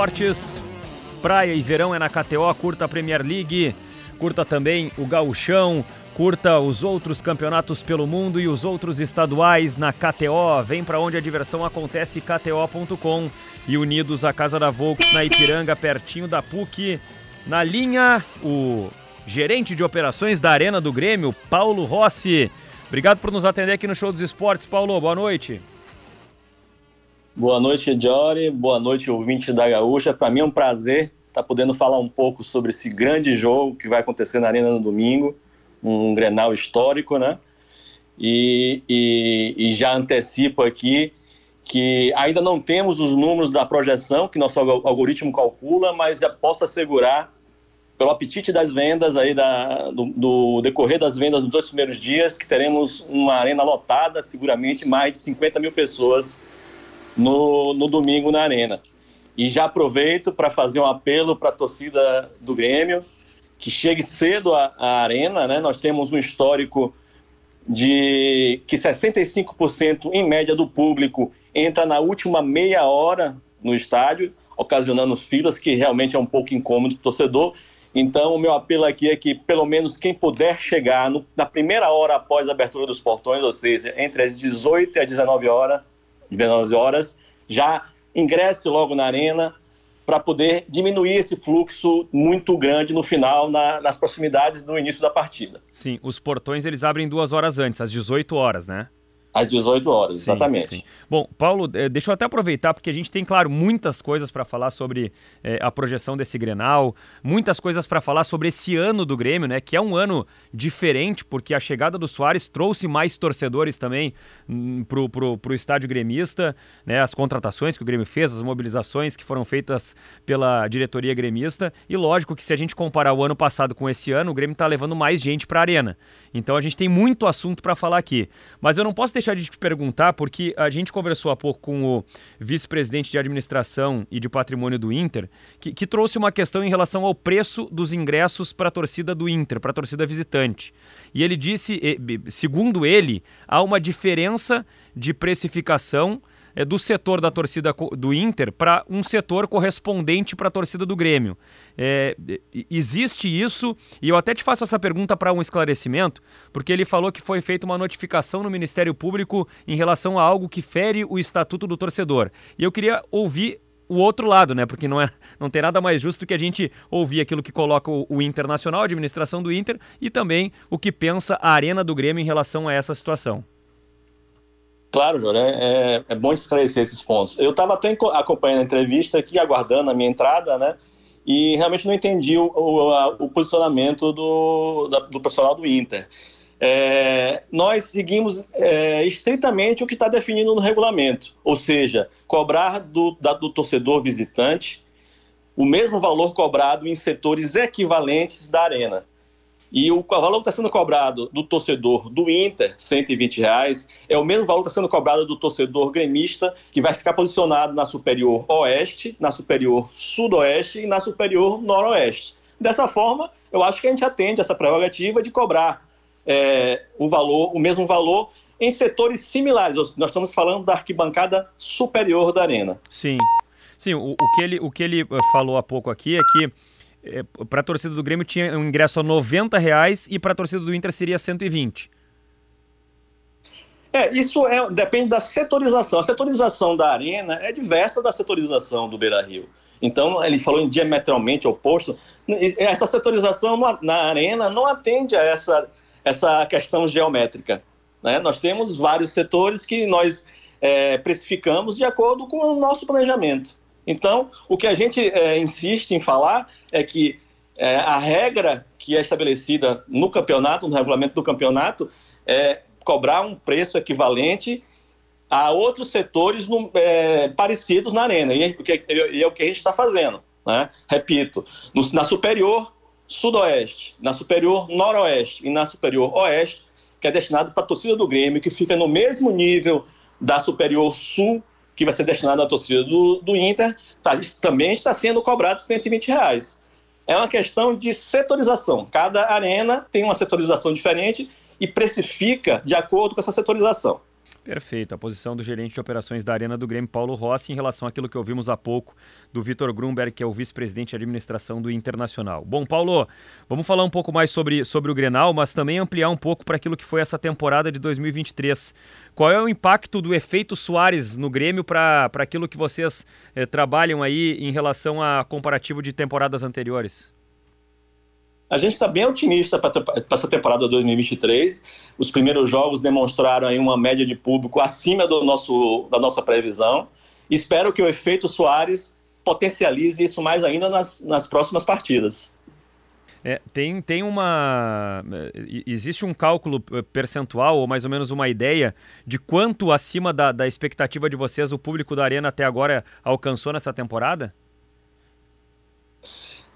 Esportes. Praia e verão é na KTO, curta a Premier League, curta também o Gauchão, curta os outros campeonatos pelo mundo e os outros estaduais na KTO. Vem para onde a diversão acontece, kto.com. E unidos à Casa da Volks na Ipiranga, pertinho da PUC. Na linha, o gerente de operações da Arena do Grêmio, Paulo Rossi. Obrigado por nos atender aqui no Show dos Esportes. Paulo, boa noite. Boa noite, Jory. Boa noite, ouvinte da Gaúcha. Para mim é um prazer estar tá podendo falar um pouco sobre esse grande jogo que vai acontecer na Arena no domingo, um Grenal histórico, né? E, e, e já antecipo aqui que ainda não temos os números da projeção que nosso algoritmo calcula, mas já posso assegurar, pelo apetite das vendas aí da, do, do decorrer das vendas dos dois primeiros dias, que teremos uma arena lotada, seguramente mais de 50 mil pessoas no, no domingo na Arena. E já aproveito para fazer um apelo para a torcida do Grêmio, que chegue cedo à, à Arena, né? Nós temos um histórico de que 65% em média do público entra na última meia hora no estádio, ocasionando filas que realmente é um pouco incômodo para o torcedor. Então, o meu apelo aqui é que, pelo menos, quem puder chegar no, na primeira hora após a abertura dos portões, ou seja, entre as 18 e as 19 horas, 19 horas, já ingresse logo na arena para poder diminuir esse fluxo muito grande no final, na, nas proximidades do início da partida. Sim, os portões eles abrem duas horas antes, às 18 horas, né? Às 18 horas, Sim, exatamente. sim. Bom, Paulo, eh, deixa eu até aproveitar, porque a gente tem, claro, muitas coisas para falar sobre eh, a projeção desse Grenal, muitas coisas para falar sobre esse ano do Grêmio, né? Que é um ano diferente, porque a chegada do Soares trouxe mais torcedores também hum, pro, pro, pro estádio gremista, né? As contratações que o Grêmio fez, as mobilizações que foram feitas pela diretoria gremista. E lógico que se a gente comparar o ano passado com esse ano, o Grêmio está levando mais gente para a arena. Então a gente tem muito assunto para falar aqui. Mas eu não posso deixar de te perguntar, porque a gente conversou há pouco com o vice-presidente de administração e de patrimônio do Inter, que, que trouxe uma questão em relação ao preço dos ingressos para a torcida do Inter, para a torcida visitante. E ele disse, segundo ele, há uma diferença de precificação é, do setor da torcida do Inter para um setor correspondente para a torcida do Grêmio. É, existe isso, e eu até te faço essa pergunta para um esclarecimento, porque ele falou que foi feita uma notificação no Ministério Público em relação a algo que fere o estatuto do torcedor. E eu queria ouvir o outro lado, né? Porque não, é, não tem nada mais justo que a gente ouvir aquilo que coloca o, o Internacional, a administração do Inter, e também o que pensa a Arena do Grêmio em relação a essa situação. Claro, Jô, né? é, é bom esclarecer esses pontos. Eu estava até acompanhando a entrevista aqui, aguardando a minha entrada, né? E realmente não entendi o, o, o posicionamento do, da, do profissional do Inter. É, nós seguimos é, estritamente o que está definido no regulamento, ou seja, cobrar do, da, do torcedor visitante o mesmo valor cobrado em setores equivalentes da arena. E o valor que está sendo cobrado do torcedor do Inter, 120 reais, é o mesmo valor que está sendo cobrado do torcedor gremista, que vai ficar posicionado na superior oeste, na superior sudoeste e na superior noroeste. Dessa forma, eu acho que a gente atende essa prerrogativa de cobrar é, o valor, o mesmo valor em setores similares. Nós estamos falando da arquibancada superior da arena. Sim. Sim, o, o que ele, o que ele eh, falou há pouco aqui é que é, para a torcida do Grêmio tinha um ingresso a 90 reais e para a torcida do Inter seria 120. É, isso é, depende da setorização. A setorização da arena é diversa da setorização do Beira Rio. Então, ele falou em diametralmente oposto. Essa setorização na arena não atende a essa, essa questão geométrica. Né? Nós temos vários setores que nós é, precificamos de acordo com o nosso planejamento. Então, o que a gente é, insiste em falar é que é, a regra que é estabelecida no campeonato, no regulamento do campeonato, é cobrar um preço equivalente a outros setores no, é, parecidos na arena. E, e, é o que a gente está fazendo. Né? Repito, no, na superior sudoeste, na superior noroeste e na superior oeste, que é destinado para a torcida do Grêmio, que fica no mesmo nível da superior sul que vai ser destinado à torcida do, do Inter, tá, também está sendo cobrado 120 reais. É uma questão de setorização. Cada arena tem uma setorização diferente e precifica de acordo com essa setorização. Perfeito. A posição do gerente de operações da Arena do Grêmio, Paulo Rossi, em relação àquilo que ouvimos há pouco do Vitor Grunberg, que é o vice-presidente de administração do Internacional. Bom, Paulo, vamos falar um pouco mais sobre, sobre o Grenal, mas também ampliar um pouco para aquilo que foi essa temporada de 2023. Qual é o impacto do efeito Soares no Grêmio para aquilo que vocês eh, trabalham aí em relação a comparativo de temporadas anteriores? A gente está bem otimista para essa temporada 2023. Os primeiros jogos demonstraram aí uma média de público acima do nosso, da nossa previsão. Espero que o efeito Soares potencialize isso mais ainda nas, nas próximas partidas. É, tem, tem uma. Existe um cálculo eh, percentual, ou mais ou menos uma ideia, de quanto acima da, da expectativa de vocês o público da Arena até agora alcançou nessa temporada?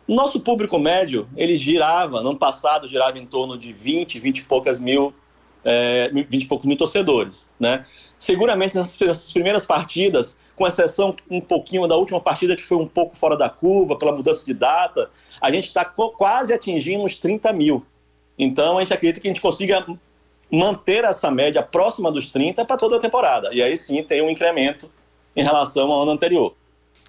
Nosso público médio, ele girava, no ano passado, girava em torno de 20, 20 e poucas mil, é, 20 e poucos mil torcedores, né? Seguramente nessas primeiras partidas, com exceção um pouquinho da última partida que foi um pouco fora da curva, pela mudança de data, a gente está quase atingindo uns 30 mil. Então a gente acredita que a gente consiga manter essa média próxima dos 30 para toda a temporada. E aí sim tem um incremento em relação ao ano anterior.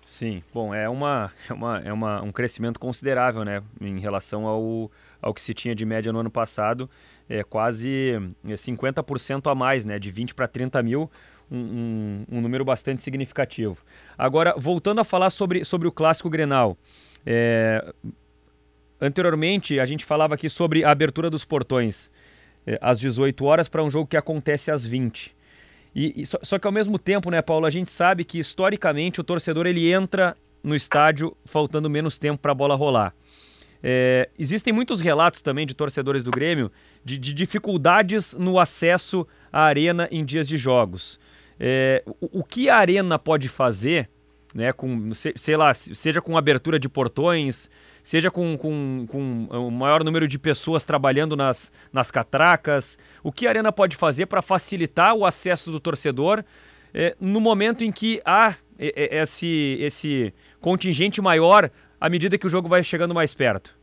Sim, bom, é, uma, é, uma, é uma, um crescimento considerável, né, em relação ao, ao que se tinha de média no ano passado, é quase 50% é, a mais, né, de 20 para 30 mil, um, um, um, número bastante significativo. Agora, voltando a falar sobre, sobre o Clássico Grenal, é, anteriormente a gente falava aqui sobre a abertura dos portões é, às 18 horas para um jogo que acontece às 20. E, e só, só, que ao mesmo tempo, né, Paulo, a gente sabe que historicamente o torcedor ele entra no estádio faltando menos tempo para a bola rolar. É, existem muitos relatos também de torcedores do Grêmio de, de dificuldades no acesso à arena em dias de jogos. É, o, o, que a arena pode fazer, né, com, sei lá, seja com abertura de portões, seja com, com, com o maior número de pessoas trabalhando nas, nas catracas, o que a arena pode fazer para facilitar o acesso do torcedor é, no momento em que há esse, esse contingente maior à medida que o jogo vai chegando mais perto?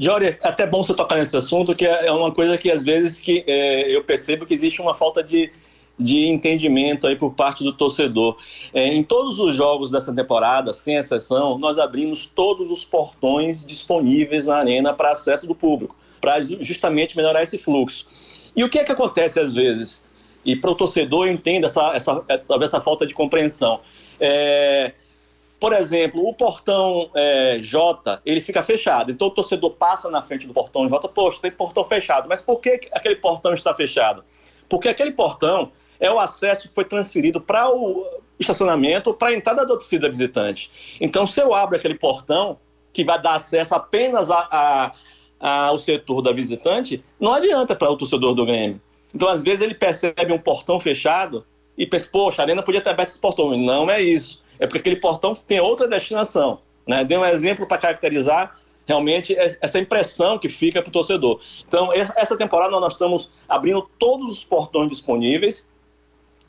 Jory, é até bom você tocar nesse assunto, que é uma coisa que às vezes que é, eu percebo que existe uma falta de, de entendimento aí por parte do torcedor. É, em todos os jogos dessa temporada, sem exceção, nós abrimos todos os portões disponíveis na arena para acesso do público, para justamente melhorar esse fluxo. E o que é que acontece às vezes? E para o torcedor eu entendo essa, essa, essa falta de compreensão. É, por exemplo, o portão é, J, ele fica fechado. Então o torcedor passa na frente do portão J, poxa, tem portão fechado. Mas por que aquele portão está fechado? Porque aquele portão é o acesso que foi transferido para o estacionamento, para a entrada da torcida visitante. Então, se eu abro aquele portão, que vai dar acesso apenas a, a, a, ao setor da visitante, não adianta para o torcedor do Grêmio. Então, às vezes, ele percebe um portão fechado e pensa, poxa, a arena podia ter aberto esse portão. Não é isso é porque aquele portão tem outra destinação. Né? Dei um exemplo para caracterizar realmente essa impressão que fica para o torcedor. Então, essa temporada nós estamos abrindo todos os portões disponíveis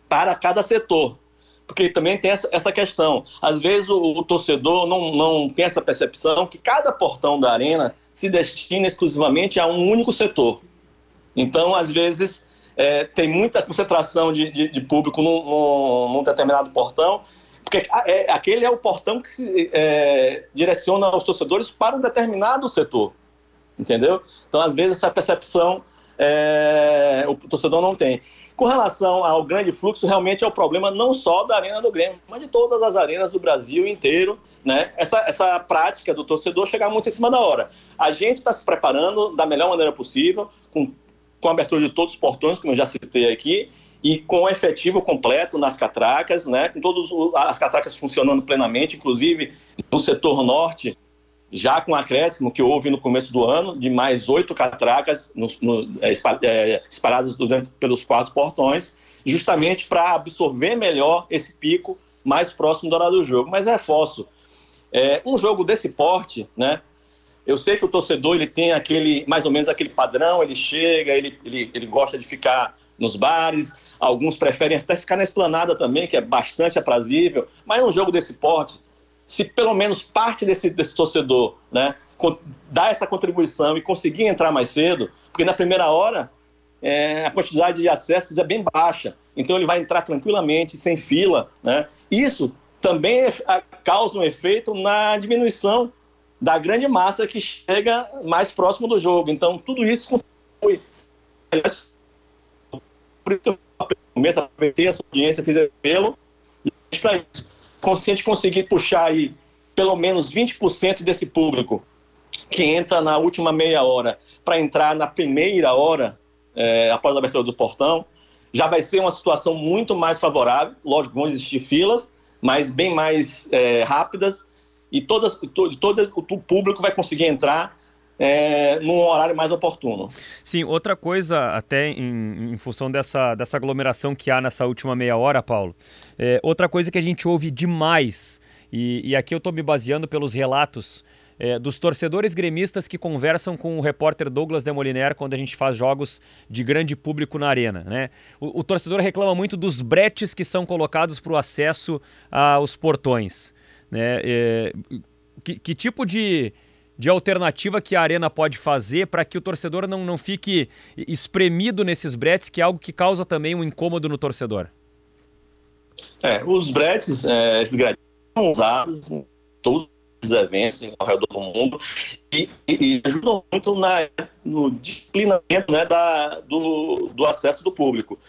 para cada setor. Porque também tem essa, questão. Às vezes o, o torcedor não, não tem essa percepção que cada portão da arena se destina exclusivamente a um único setor. Então, às vezes, é, tem muita concentração de, de, de público num, num, num, determinado portão porque é, aquele é o portão que se é, direciona os torcedores para um determinado setor, entendeu? Então, às vezes, essa percepção é, o torcedor não tem. Com relação ao grande fluxo, realmente é o problema não só da Arena do Grêmio, mas de todas as arenas do Brasil inteiro, né? Essa, essa prática do torcedor chegar muito em cima da hora. A gente está se preparando da melhor maneira possível, com, com a abertura de todos os portões, como eu já citei aqui, e com o efetivo completo nas catracas, né, com todas as catracas funcionando plenamente, inclusive no setor norte, já com acréscimo que houve no começo do ano, de mais oito catracas no, no, é, é, espalhadas durante, pelos quatro portões, justamente para absorver melhor esse pico mais próximo do horário do jogo. Mas reforço, é, um jogo desse porte, né, eu sei que o torcedor ele tem aquele, mais ou menos aquele padrão, ele chega, ele, ele, ele gosta de ficar nos bares, alguns preferem até ficar na esplanada também, que é bastante aprazível, mas num jogo desse porte, se pelo menos parte desse, desse torcedor né, dar essa contribuição e conseguir entrar mais cedo, porque na primeira hora é, a quantidade de acessos é bem baixa, então ele vai entrar tranquilamente, sem fila, né? Isso também é, causa um efeito na diminuição da grande massa que chega mais próximo do jogo. Então, tudo isso contribui por isso eu começo a essa audiência, fiz apelo, para isso, consciente conseguir puxar aí pelo menos 20% desse público que entra na última meia hora para entrar na primeira hora é, após a abertura do portão, já vai ser uma situação muito mais favorável. Lógico, vão existir filas, mas bem mais é, rápidas e todas, todo, todo o público vai conseguir entrar é, num horário mais oportuno. Sim, outra coisa, até em, em, função dessa, dessa aglomeração que há nessa última meia hora, Paulo, é, outra coisa que a gente ouve demais, e, e aqui eu estou me baseando pelos relatos é, dos torcedores gremistas que conversam com o repórter Douglas Demoliner quando a gente faz jogos de grande público na arena. Né? O, o torcedor reclama muito dos bretes que são colocados para o acesso aos portões. Né? É, que, que tipo de, de alternativa que a Arena pode fazer para que o torcedor não, não fique espremido nesses bretes, que é algo que causa também um incômodo no torcedor? É, os bretes, é, esses bretes são usados em todos os eventos ao redor do mundo e, e, e ajudam muito na, no disciplinamento né, da, do, do acesso do público.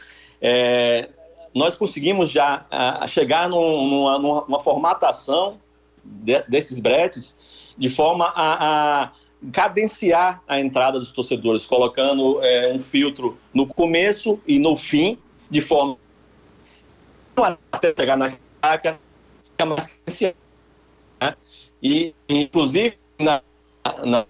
É, nós conseguimos já a, a chegar num, numa, numa, formatação de, desses bretes de forma a, a, cadenciar a entrada dos torcedores, colocando é, um filtro no começo e no fim, de forma até chegar na fica mais. Né? E, inclusive, na, na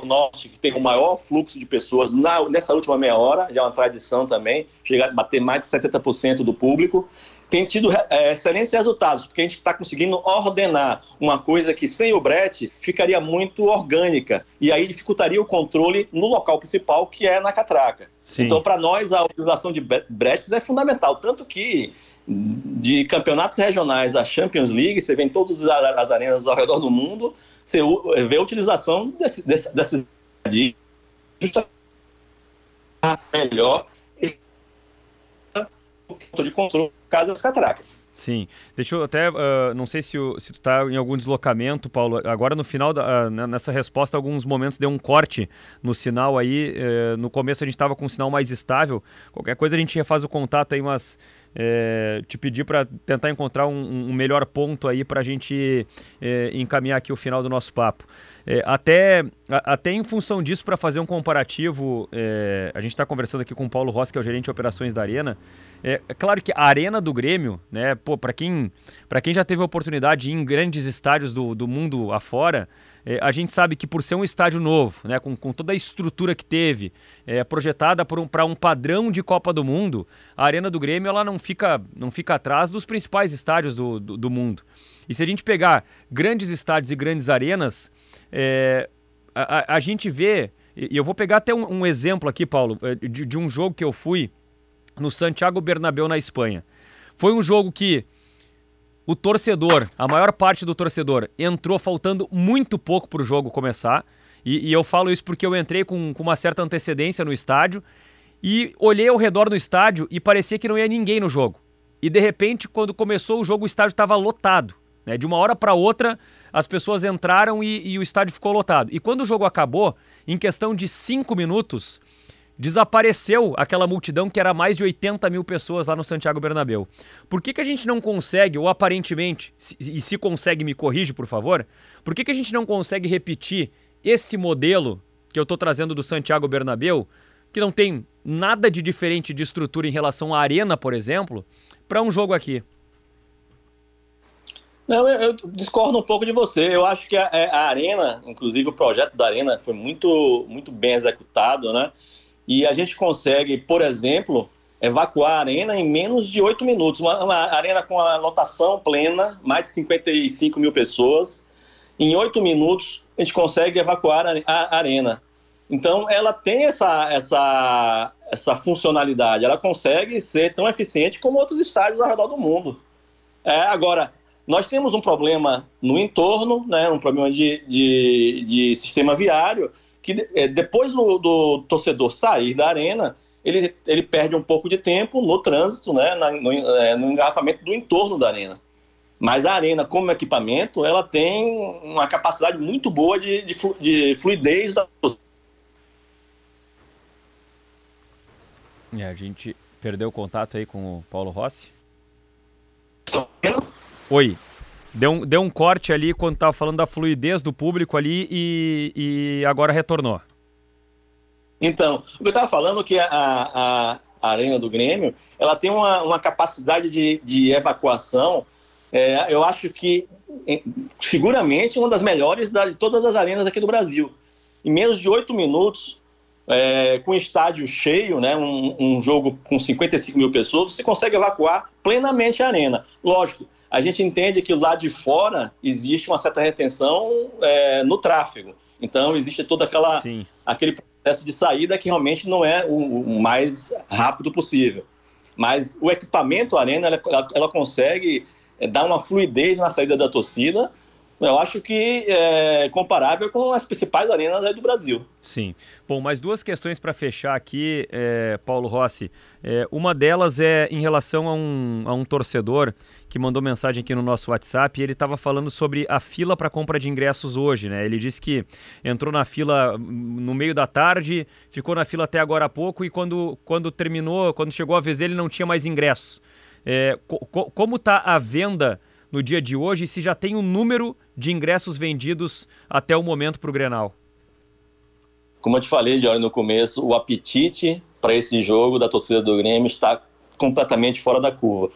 Norte, que tem o maior fluxo de pessoas na, nessa última meia hora, já é uma tradição também, chegar a bater mais de 70% do público tem tido é, excelentes resultados, porque a gente está conseguindo ordenar uma coisa que sem o brete ficaria muito orgânica e aí dificultaria o controle no local principal, que é na catraca. Sim. Então, para nós, a utilização de bretes é fundamental, tanto que de campeonatos regionais da Champions League, você vê em todas as arenas ao redor do mundo, você vê a utilização desse, desse, desses de melhor de controle caso das catracas. Sim. Deixa eu até. Uh, não sei se, o, se tu está em algum deslocamento, Paulo. Agora no final, da, uh, nessa resposta, alguns momentos deu um corte no sinal aí. Uh, no começo a gente estava com um sinal mais estável. Qualquer coisa a gente refaz o contato aí, mas. É, te pedir para tentar encontrar um, um, melhor ponto aí para a gente é, encaminhar aqui o final do nosso papo. É, até, a, até em função disso, para fazer um comparativo, é, a gente está conversando aqui com o Paulo Rossi, que é o gerente de operações da Arena. É, é claro que a Arena do Grêmio, né, para quem, quem já teve a oportunidade em grandes estádios do, do mundo afora, é, a gente sabe que por ser um estádio novo, né, com, com toda a estrutura que teve, é, projetada para um, um padrão de Copa do Mundo, a Arena do Grêmio ela não fica, não fica atrás dos principais estádios do, do, do mundo. E se a gente pegar grandes estádios e grandes arenas, é, a, a, gente vê, e eu vou pegar até um, um exemplo aqui, Paulo, é, de, de, um jogo que eu fui no Santiago Bernabéu, na Espanha. Foi um jogo que o torcedor, a maior parte do torcedor, entrou faltando muito pouco para o jogo começar. E, e, eu falo isso porque eu entrei com, com uma certa antecedência no estádio e olhei ao redor no estádio e parecia que não ia ninguém no jogo. E de repente, quando começou o jogo, o estádio estava lotado. Né? De uma hora para outra, as pessoas entraram e, e, o estádio ficou lotado. E quando o jogo acabou, em questão de cinco minutos, desapareceu aquela multidão que era mais de 80 mil pessoas lá no Santiago Bernabéu. Por que, que a gente não consegue, ou aparentemente, se, e se consegue, me corrige, por favor, por que, que a gente não consegue repetir esse modelo que eu estou trazendo do Santiago Bernabéu, que não tem nada de diferente de estrutura em relação à arena, por exemplo, para um jogo aqui? Não, eu, eu, discordo um pouco de você. Eu acho que a, é, a, Arena, inclusive o projeto da Arena, foi muito, muito bem executado, né? E a gente consegue, por exemplo, evacuar a Arena em menos de oito minutos. Uma, uma, arena com a lotação plena, mais de 55 mil pessoas. Em oito minutos, a gente consegue evacuar a, a Arena. Então, ela tem essa, essa, essa funcionalidade. Ela consegue ser tão eficiente como outros estádios ao redor do mundo. É, agora, nós temos um problema no entorno, né, um problema de, de, de sistema viário, que é, depois do, do, torcedor sair da arena, ele, ele perde um pouco de tempo no trânsito, né, na, no, é, no engarrafamento do entorno da arena. Mas a arena, como equipamento, ela tem uma capacidade muito boa de, de, de fluidez da e a gente perdeu o contato aí com o Paulo Rossi. Oi. Deu um, deu um corte ali quando estava falando da fluidez do público ali e, e agora retornou. Então, eu estava falando que a, a, a, Arena do Grêmio ela tem uma, uma capacidade de, de evacuação, é, eu acho que seguramente uma das melhores de todas as arenas aqui do Brasil. Em menos de oito minutos, é, com estádio cheio, né, um, um, jogo com 55 mil pessoas, você consegue evacuar plenamente a arena. Lógico, a gente entende que lá de fora existe uma certa retenção é, no tráfego. Então existe todo aquela, aquele processo de saída que realmente não é o, o mais rápido possível. Mas o equipamento Arena, ela, ela consegue é, dar uma fluidez na saída da torcida eu acho que é comparável com as principais arenas do Brasil. Sim. Bom, mais duas questões para fechar aqui, é, Paulo Rossi. É, uma delas é em relação a um, a um torcedor que mandou mensagem aqui no nosso WhatsApp e ele estava falando sobre a fila para compra de ingressos hoje, né? Ele disse que entrou na fila no meio da tarde, ficou na fila até agora há pouco e quando, quando terminou, quando chegou a vez dele, não tinha mais ingressos. É, co como está a venda no dia de hoje e se já tem um número de ingressos vendidos até o momento para o Grenal? como eu te falei, Jorge, no começo, o apetite para esse jogo da torcida do Grêmio está completamente fora da curva.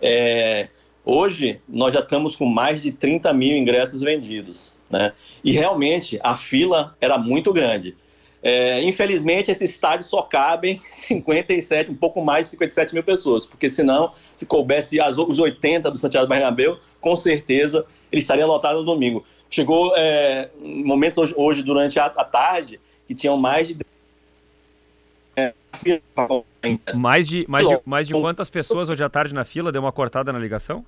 É, hoje, nós já estamos com mais de 30 mil ingressos vendidos. Né? E realmente, a fila era muito grande. É, infelizmente, esse estádio só cabem 57, um pouco mais de 57 mil pessoas, porque senão, se coubesse as, os 80 do Santiago Bernabéu, com certeza ele estaria lotado no domingo. Chegou é, momentos hoje, hoje, durante a, a tarde, que tinham mais de mais de, mais, de, mais de quantas pessoas hoje à tarde na fila? Deu uma cortada na ligação?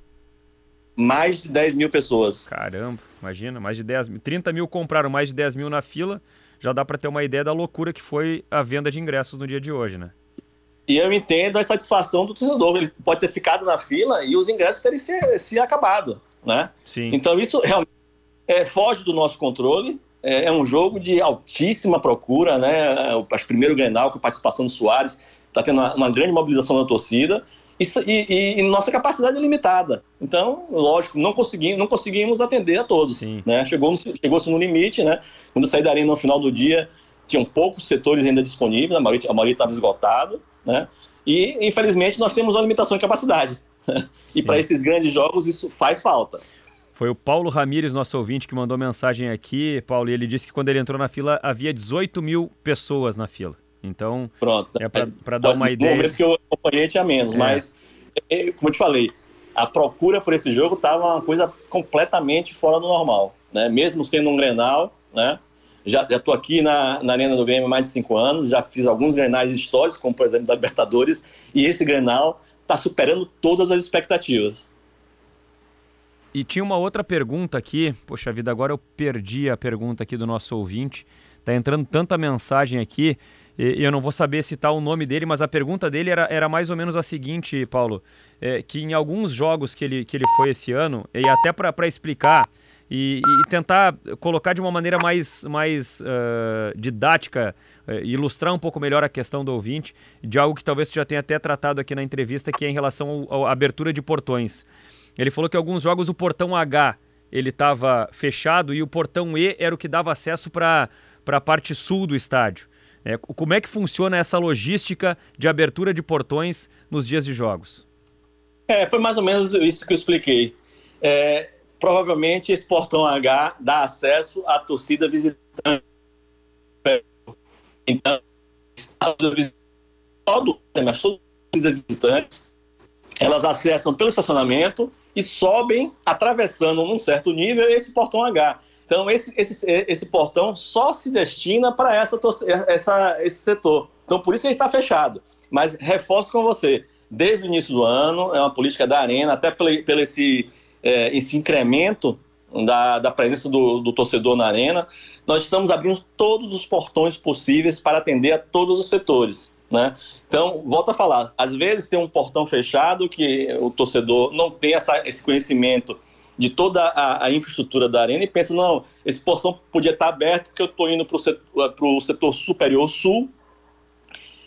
Mais de 10 mil pessoas. Caramba, imagina, mais de 10 mil. 30 mil compraram mais de 10 mil na fila. Já dá para ter uma ideia da loucura que foi a venda de ingressos no dia de hoje, né? E eu entendo a satisfação do torcedor. Ele pode ter ficado na fila e os ingressos terem se, se acabado, né? Sim. Então isso realmente é, foge do nosso controle. É, é, um jogo de altíssima procura, né? Acho que primeiro Grenal com a participação do Soares está tendo uma, uma, grande mobilização da torcida. Isso, e, e, nossa capacidade é limitada. Então, lógico, não conseguimos, não conseguimos atender a todos. Né? Chegou-se chegou no limite, né? Quando eu saí da arena no final do dia, tinham poucos setores ainda disponíveis, a maioria, a maioria estava esgotado, né? E, infelizmente, nós temos uma limitação de capacidade. e para esses grandes jogos, isso faz falta. Foi o Paulo Ramires, nosso ouvinte, que mandou mensagem aqui, Paulo, e ele disse que quando ele entrou na fila havia 18 mil pessoas na fila. Então, Pronto. é para dar uma ideia. No momento que eu acompanhei tinha menos, É. mas, é, como eu te falei, a procura por esse jogo estava uma coisa completamente fora do normal. Né? Mesmo sendo um Grenal, né? já estou aqui na, na Arena do Grêmio há mais de cinco anos, já fiz alguns Grenais históricos, como por exemplo da Libertadores, e esse Grenal está superando todas as expectativas. E tinha uma outra pergunta aqui. Poxa vida, agora eu perdi a pergunta aqui do nosso ouvinte. Tá entrando tanta mensagem aqui e, eu não vou saber citar o nome dele, mas a pergunta dele era, era mais ou menos a seguinte, Paulo: é, que em alguns jogos que ele, que ele foi esse ano, e até para explicar e, e tentar colocar de uma maneira mais, mais uh, didática, uh, ilustrar um pouco melhor a questão do ouvinte, de algo que talvez você já tenha até tratado aqui na entrevista, que é em relação à abertura de portões. Ele falou que alguns jogos o portão H ele estava fechado e o portão E era o que dava acesso para a parte sul do estádio. É, como é que funciona essa logística de abertura de portões nos dias de jogos? É, foi mais ou menos isso que eu expliquei. É, provavelmente esse portão H dá acesso à torcida visitante. Então, todo, as torcidas visitantes, elas acessam pelo estacionamento e sobem atravessando num certo nível esse portão H. Então, esse, esse, esse portão só se destina para essa, essa, esse setor. Então, por isso que ele está fechado. Mas reforço com você, desde o início do ano, é uma política da Arena, até pelo, pelo esse, é, esse incremento da, da presença do, do torcedor na Arena, nós estamos abrindo todos os portões possíveis para atender a todos os setores. Né? Então, volto a falar, às vezes tem um portão fechado que o torcedor não tem essa, esse conhecimento de toda a, a infraestrutura da arena e pensa, não, esse portão podia estar aberto porque eu estou indo para o setor, pro setor superior sul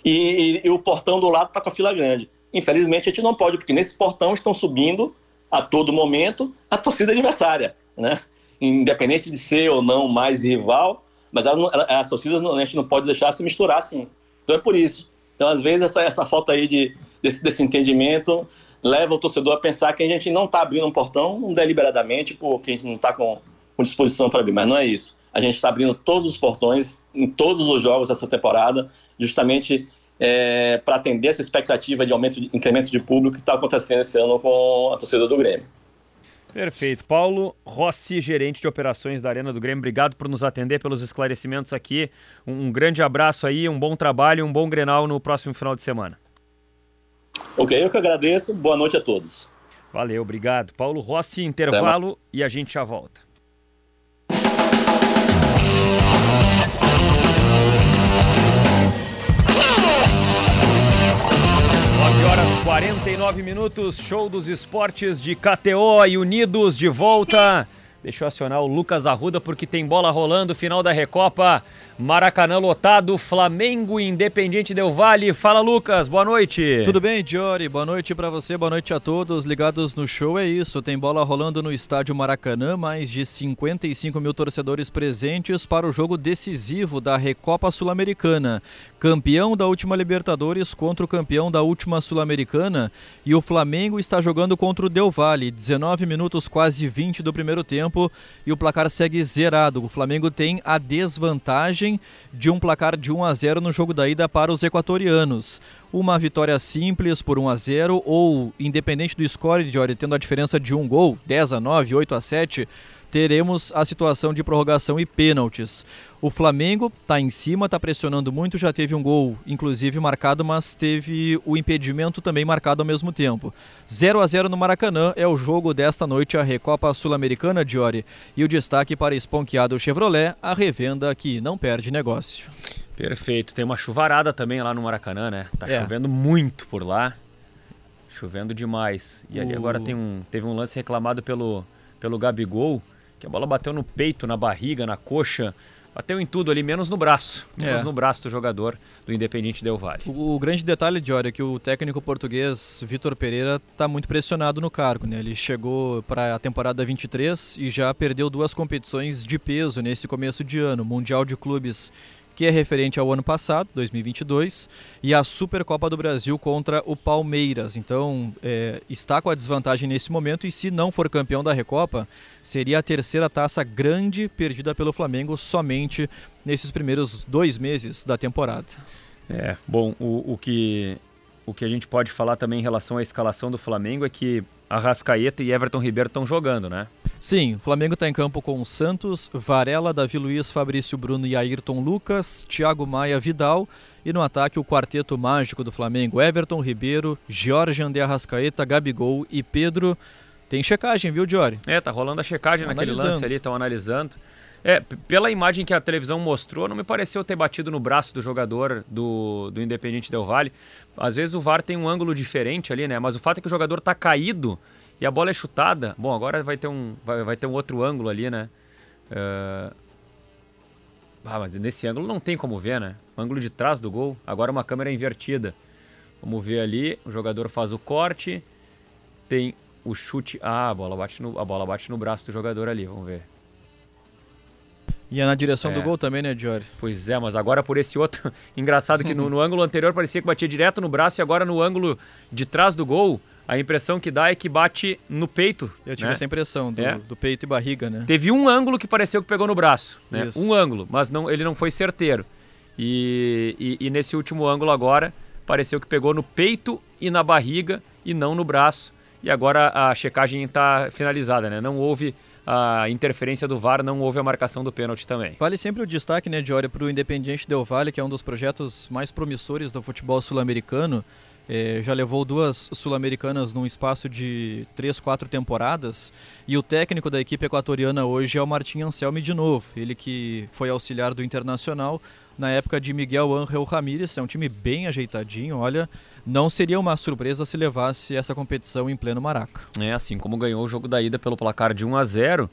e, e- e o portão do lado está com a fila grande. Infelizmente, a gente não pode, porque nesse portão estão subindo a todo momento a torcida adversária, né? Independente de ser ou não mais rival, mas ela ela- as torcidas a gente não pode deixar se misturar assim. Então é por isso. Então, às vezes, essa, essa falta aí de, desse, desse entendimento leva o torcedor a pensar que a gente não está abrindo um portão deliberadamente porque a gente não está com, com disposição para abrir, mas não é isso. A gente está abrindo todos os portões em todos os jogos dessa temporada, justamente para atender essa expectativa de aumento, de incremento de público que está acontecendo esse ano com a torcida do Grêmio. Perfeito. Paulo Rossi, gerente de operações da Arena do Grêmio, obrigado por nos atender, pelos esclarecimentos aqui. Um, um grande abraço aí, um bom trabalho um bom Grenal no próximo final de semana. Ok, eu que agradeço. Boa noite a todos. Valeu, obrigado. Paulo Rossi, intervalo e a gente já volta. Nove horas 49 minutos, show dos esportes de KTO e Unidos de volta. Deixa eu acionar o Lucas Arruda porque tem bola rolando, final da Recopa. Maracanã lotado, Flamengo Independente Del Vale. Fala Lucas, boa noite. Tudo bem, Diori? Boa noite para você, boa noite a todos ligados no show. É isso, tem bola rolando no estádio Maracanã, mais de 55 mil torcedores presentes para o jogo decisivo da Recopa Sul-Americana. Campeão da última Libertadores contra o campeão da última Sul-Americana e o Flamengo está jogando contra o Del Valle. 19 minutos, quase 20 do primeiro tempo e o placar segue zerado. O Flamengo tem a desvantagem de um placar de 1 a 0 no jogo da ida para os equatorianos. Uma vitória simples por 1 a 0 ou independente do score de tendo a diferença de um gol, 10 a 9, 8 a 7, teremos a situação de prorrogação e pênaltis. O Flamengo está em cima, está pressionando muito, já teve um gol, inclusive marcado, mas teve o impedimento também marcado ao mesmo tempo. 0 a 0 no Maracanã é o jogo desta noite, a Recopa Sul-Americana, Diori. E o destaque para Esponqueado Chevrolet, a revenda que não perde negócio. Perfeito. Tem uma chuvarada também lá no Maracanã, né? Tá é. chovendo muito por lá. Chovendo demais. E ali o... agora tem um, teve um lance reclamado pelo, pelo Gabigol que a bola bateu no peito, na barriga, na coxa, bateu em tudo ali, menos no braço, menos é. no braço do jogador do Independente Del Valle. O, o grande detalhe, de é que o técnico português Vitor Pereira está muito pressionado no cargo, né? Ele chegou para a temporada 23 e já perdeu duas competições de peso nesse começo de ano, Mundial de Clubes que é referente ao ano passado, 2022, e a Supercopa do Brasil contra o Palmeiras. Então, é, está com a desvantagem nesse momento e se não for campeão da Recopa, seria a terceira taça grande perdida pelo Flamengo somente nesses primeiros dois meses da temporada. É, bom, o, o que o que a gente pode falar também em relação à escalação do Flamengo é que Arrascaeta e Everton Ribeiro estão jogando, né? Sim, o Flamengo está em campo com Santos, Varela, Davi Luiz, Fabrício Bruno e Ayrton Lucas, Thiago Maia, Vidal e no ataque o quarteto mágico do Flamengo, Everton Ribeiro, Jorge André Arrascaeta, Gabigol e Pedro. Tem checagem, viu, Diori? É, tá rolando a checagem naquele lance ali, estão analisando. É, pela imagem que a televisão mostrou, não me pareceu ter batido no braço do jogador do, do Independente Del Vale. Às vezes o VAR tem um ângulo diferente ali, né? Mas o fato é que o jogador tá caído e a bola é chutada. Bom, agora vai ter um, vai, vai ter um outro ângulo ali, né? Uh... Ah, mas nesse ângulo não tem como ver, né? O ângulo de trás do gol. Agora uma câmera invertida. Vamos ver ali. O jogador faz o corte. Tem o chute. Ah, a bola bate no, a bola bate no braço do jogador ali. Vamos ver. E é na direção é. do gol também, né, Diori? Pois é, mas agora por esse outro. Engraçado que no, no, ângulo anterior parecia que batia direto no braço e agora no ângulo de trás do gol, a impressão que dá é que bate no peito. Eu tive né? essa impressão, do, é. do, peito e barriga, né? Teve um ângulo que pareceu que pegou no braço, né? Isso. Um ângulo, mas não, ele não foi certeiro. E, e, e nesse último ângulo agora, pareceu que pegou no peito e na barriga e não no braço. E agora a checagem está finalizada, né? Não houve a interferência do VAR, não houve a marcação do pênalti também. Vale sempre o destaque, né, Diori, para o Independiente Del Valle, que é um dos projetos mais promissores do futebol sul-americano. É, já levou duas sul-americanas num espaço de três, quatro temporadas. E o técnico da equipe equatoriana hoje é o Martim Anselmi de novo. Ele que foi auxiliar do Internacional na época de Miguel Ángel Ramírez. É um time bem ajeitadinho, olha. Não seria uma surpresa se levasse essa competição em pleno Maraca. É, assim como ganhou o jogo da ida pelo placar de 1 a 0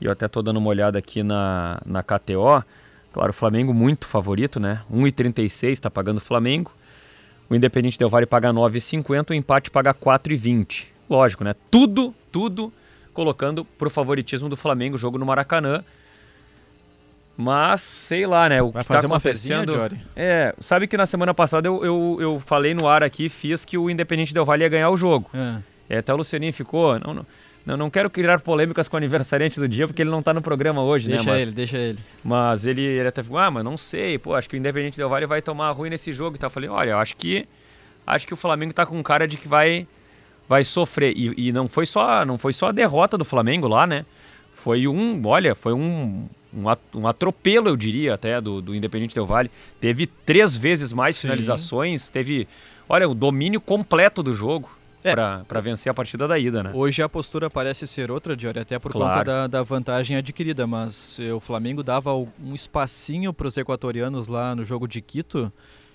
e eu até estou dando uma olhada aqui na, na KTO. Claro, o Flamengo muito favorito, né? 1,36 está pagando o Flamengo. O Independente Del Vale paga 9,50, o empate paga 4,20. Lógico, né? Tudo, tudo colocando pro favoritismo do Flamengo, jogo no Maracanã. Mas, sei lá, né? O Vai que tá fazer tá acontecendo. Uma fezinha, é, sabe que na semana passada eu, eu, eu falei no ar aqui, fiz que o Independente Del ia ganhar o jogo. É. é até o Lucianinho ficou. Não, não, não, não quero criar polêmicas com o aniversariante do dia, porque ele não está no programa hoje, deixa né? Deixa ele, deixa ele. Mas ele, ele até ficou, ah, mas não sei, pô, acho que o Independente Del vai tomar ruim nesse jogo e tal. Eu falei, olha, eu acho que acho que o Flamengo está com cara de que vai vai sofrer. E, e, não foi só não foi só a derrota do Flamengo lá, né? Foi um, olha, foi um um atropelo, eu diria, até, do, do Independente Del Vale. Teve três vezes mais Sim. finalizações, teve, olha, o domínio completo do jogo é. para vencer a partida da ida, né? Hoje a postura parece ser outra, Diori, até por claro. conta da, da, vantagem adquirida, mas o Flamengo dava um espacinho para os equatorianos lá no jogo de Quito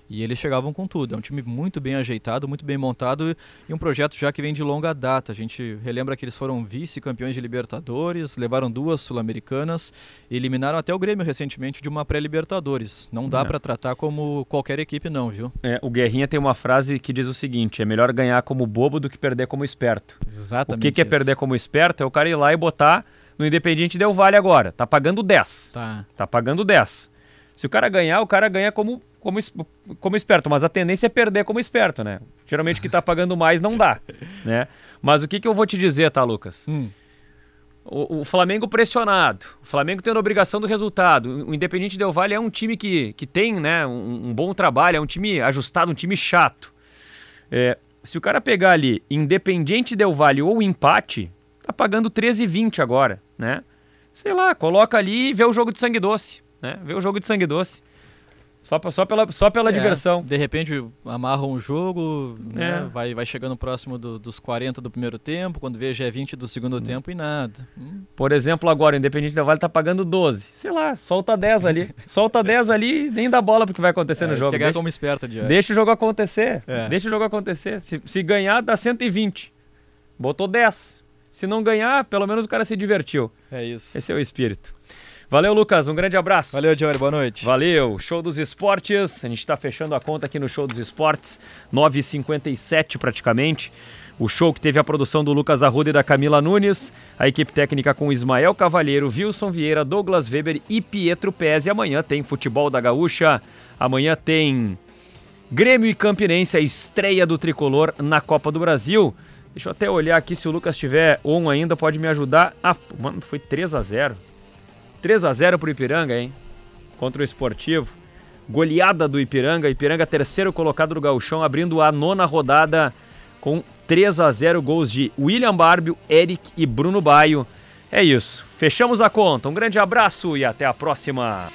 E eles chegavam com tudo. É um time muito bem ajeitado, muito bem montado e um projeto já que vem de longa data. A gente relembra que eles foram vice-campeões de Libertadores, levaram duas sul-americanas eliminaram até o Grêmio recentemente de uma pré-Libertadores. Não dá É. para tratar como qualquer equipe, não, viu? É, o Guerrinha tem uma frase que diz o seguinte: é melhor ganhar como bobo do que perder como esperto. Exatamente. O que, que é perder como esperto? É o cara ir lá e botar no Independiente Del Vale agora. Tá pagando 10. Tá. Tá pagando 10. Se o cara ganhar, o cara ganha como, como, como esperto. Mas a tendência é perder como esperto, né? Geralmente o que tá pagando mais não dá, né? Mas o que, que eu vou te dizer, tá, Lucas? Hum. O, o Flamengo pressionado, o Flamengo tendo a obrigação do resultado. O Independiente Del Vale é um time que, que tem né, um, um bom trabalho, é um time ajustado, um time chato. É, se o cara pegar ali Independiente Del Vale ou empate, tá pagando 13,20 agora, né? Sei lá, coloca ali e vê o jogo de sangue doce, né? Vê o jogo de sangue doce. Só, pra- só pela, só pela É, diversão. De repente amarram um jogo, né, É. vai, vai chegando próximo do- dos 40 do primeiro tempo, quando vê já é 20 do Hum. segundo tempo e nada. Hum, Por exemplo, agora o Independente Del Vale tá pagando 12. Sei lá, solta 10 ali. solta 10 ali e nem dá bola pro que vai acontecer É, no jogo. Deixa, como esperto, Diário. deixa o jogo acontecer. É. Deixa o jogo acontecer. Se, se ganhar, dá 120. Botou 10. Se não ganhar, pelo menos o cara se divertiu. É isso. Esse é o espírito. Valeu, Lucas. Um grande abraço. Valeu, Diário. Boa noite. Valeu. Show dos esportes. A gente está fechando a conta aqui no Show dos Esportes. 9h57 praticamente. O show que teve a produção do Lucas Arruda e da Camila Nunes. A equipe técnica com Ismael Cavalheiro, Wilson Vieira, Douglas Weber e Pietro Pez. E amanhã tem Futebol da Gaúcha. Amanhã tem Grêmio e Campinense, a estreia do Tricolor na Copa do Brasil. Deixa eu até olhar aqui se o Lucas tiver on ainda, pode me ajudar. Ah, mano, foi 3 a 0 3 a 0 pro Ipiranga, hein? Contra o Esportivo. Goleada do Ipiranga. Ipiranga terceiro colocado do Gauchão, abrindo a nona rodada com 3 a 0 gols de William Barbio, Eric e Bruno Baio. É isso. Fechamos a conta. Um grande abraço e até a próxima.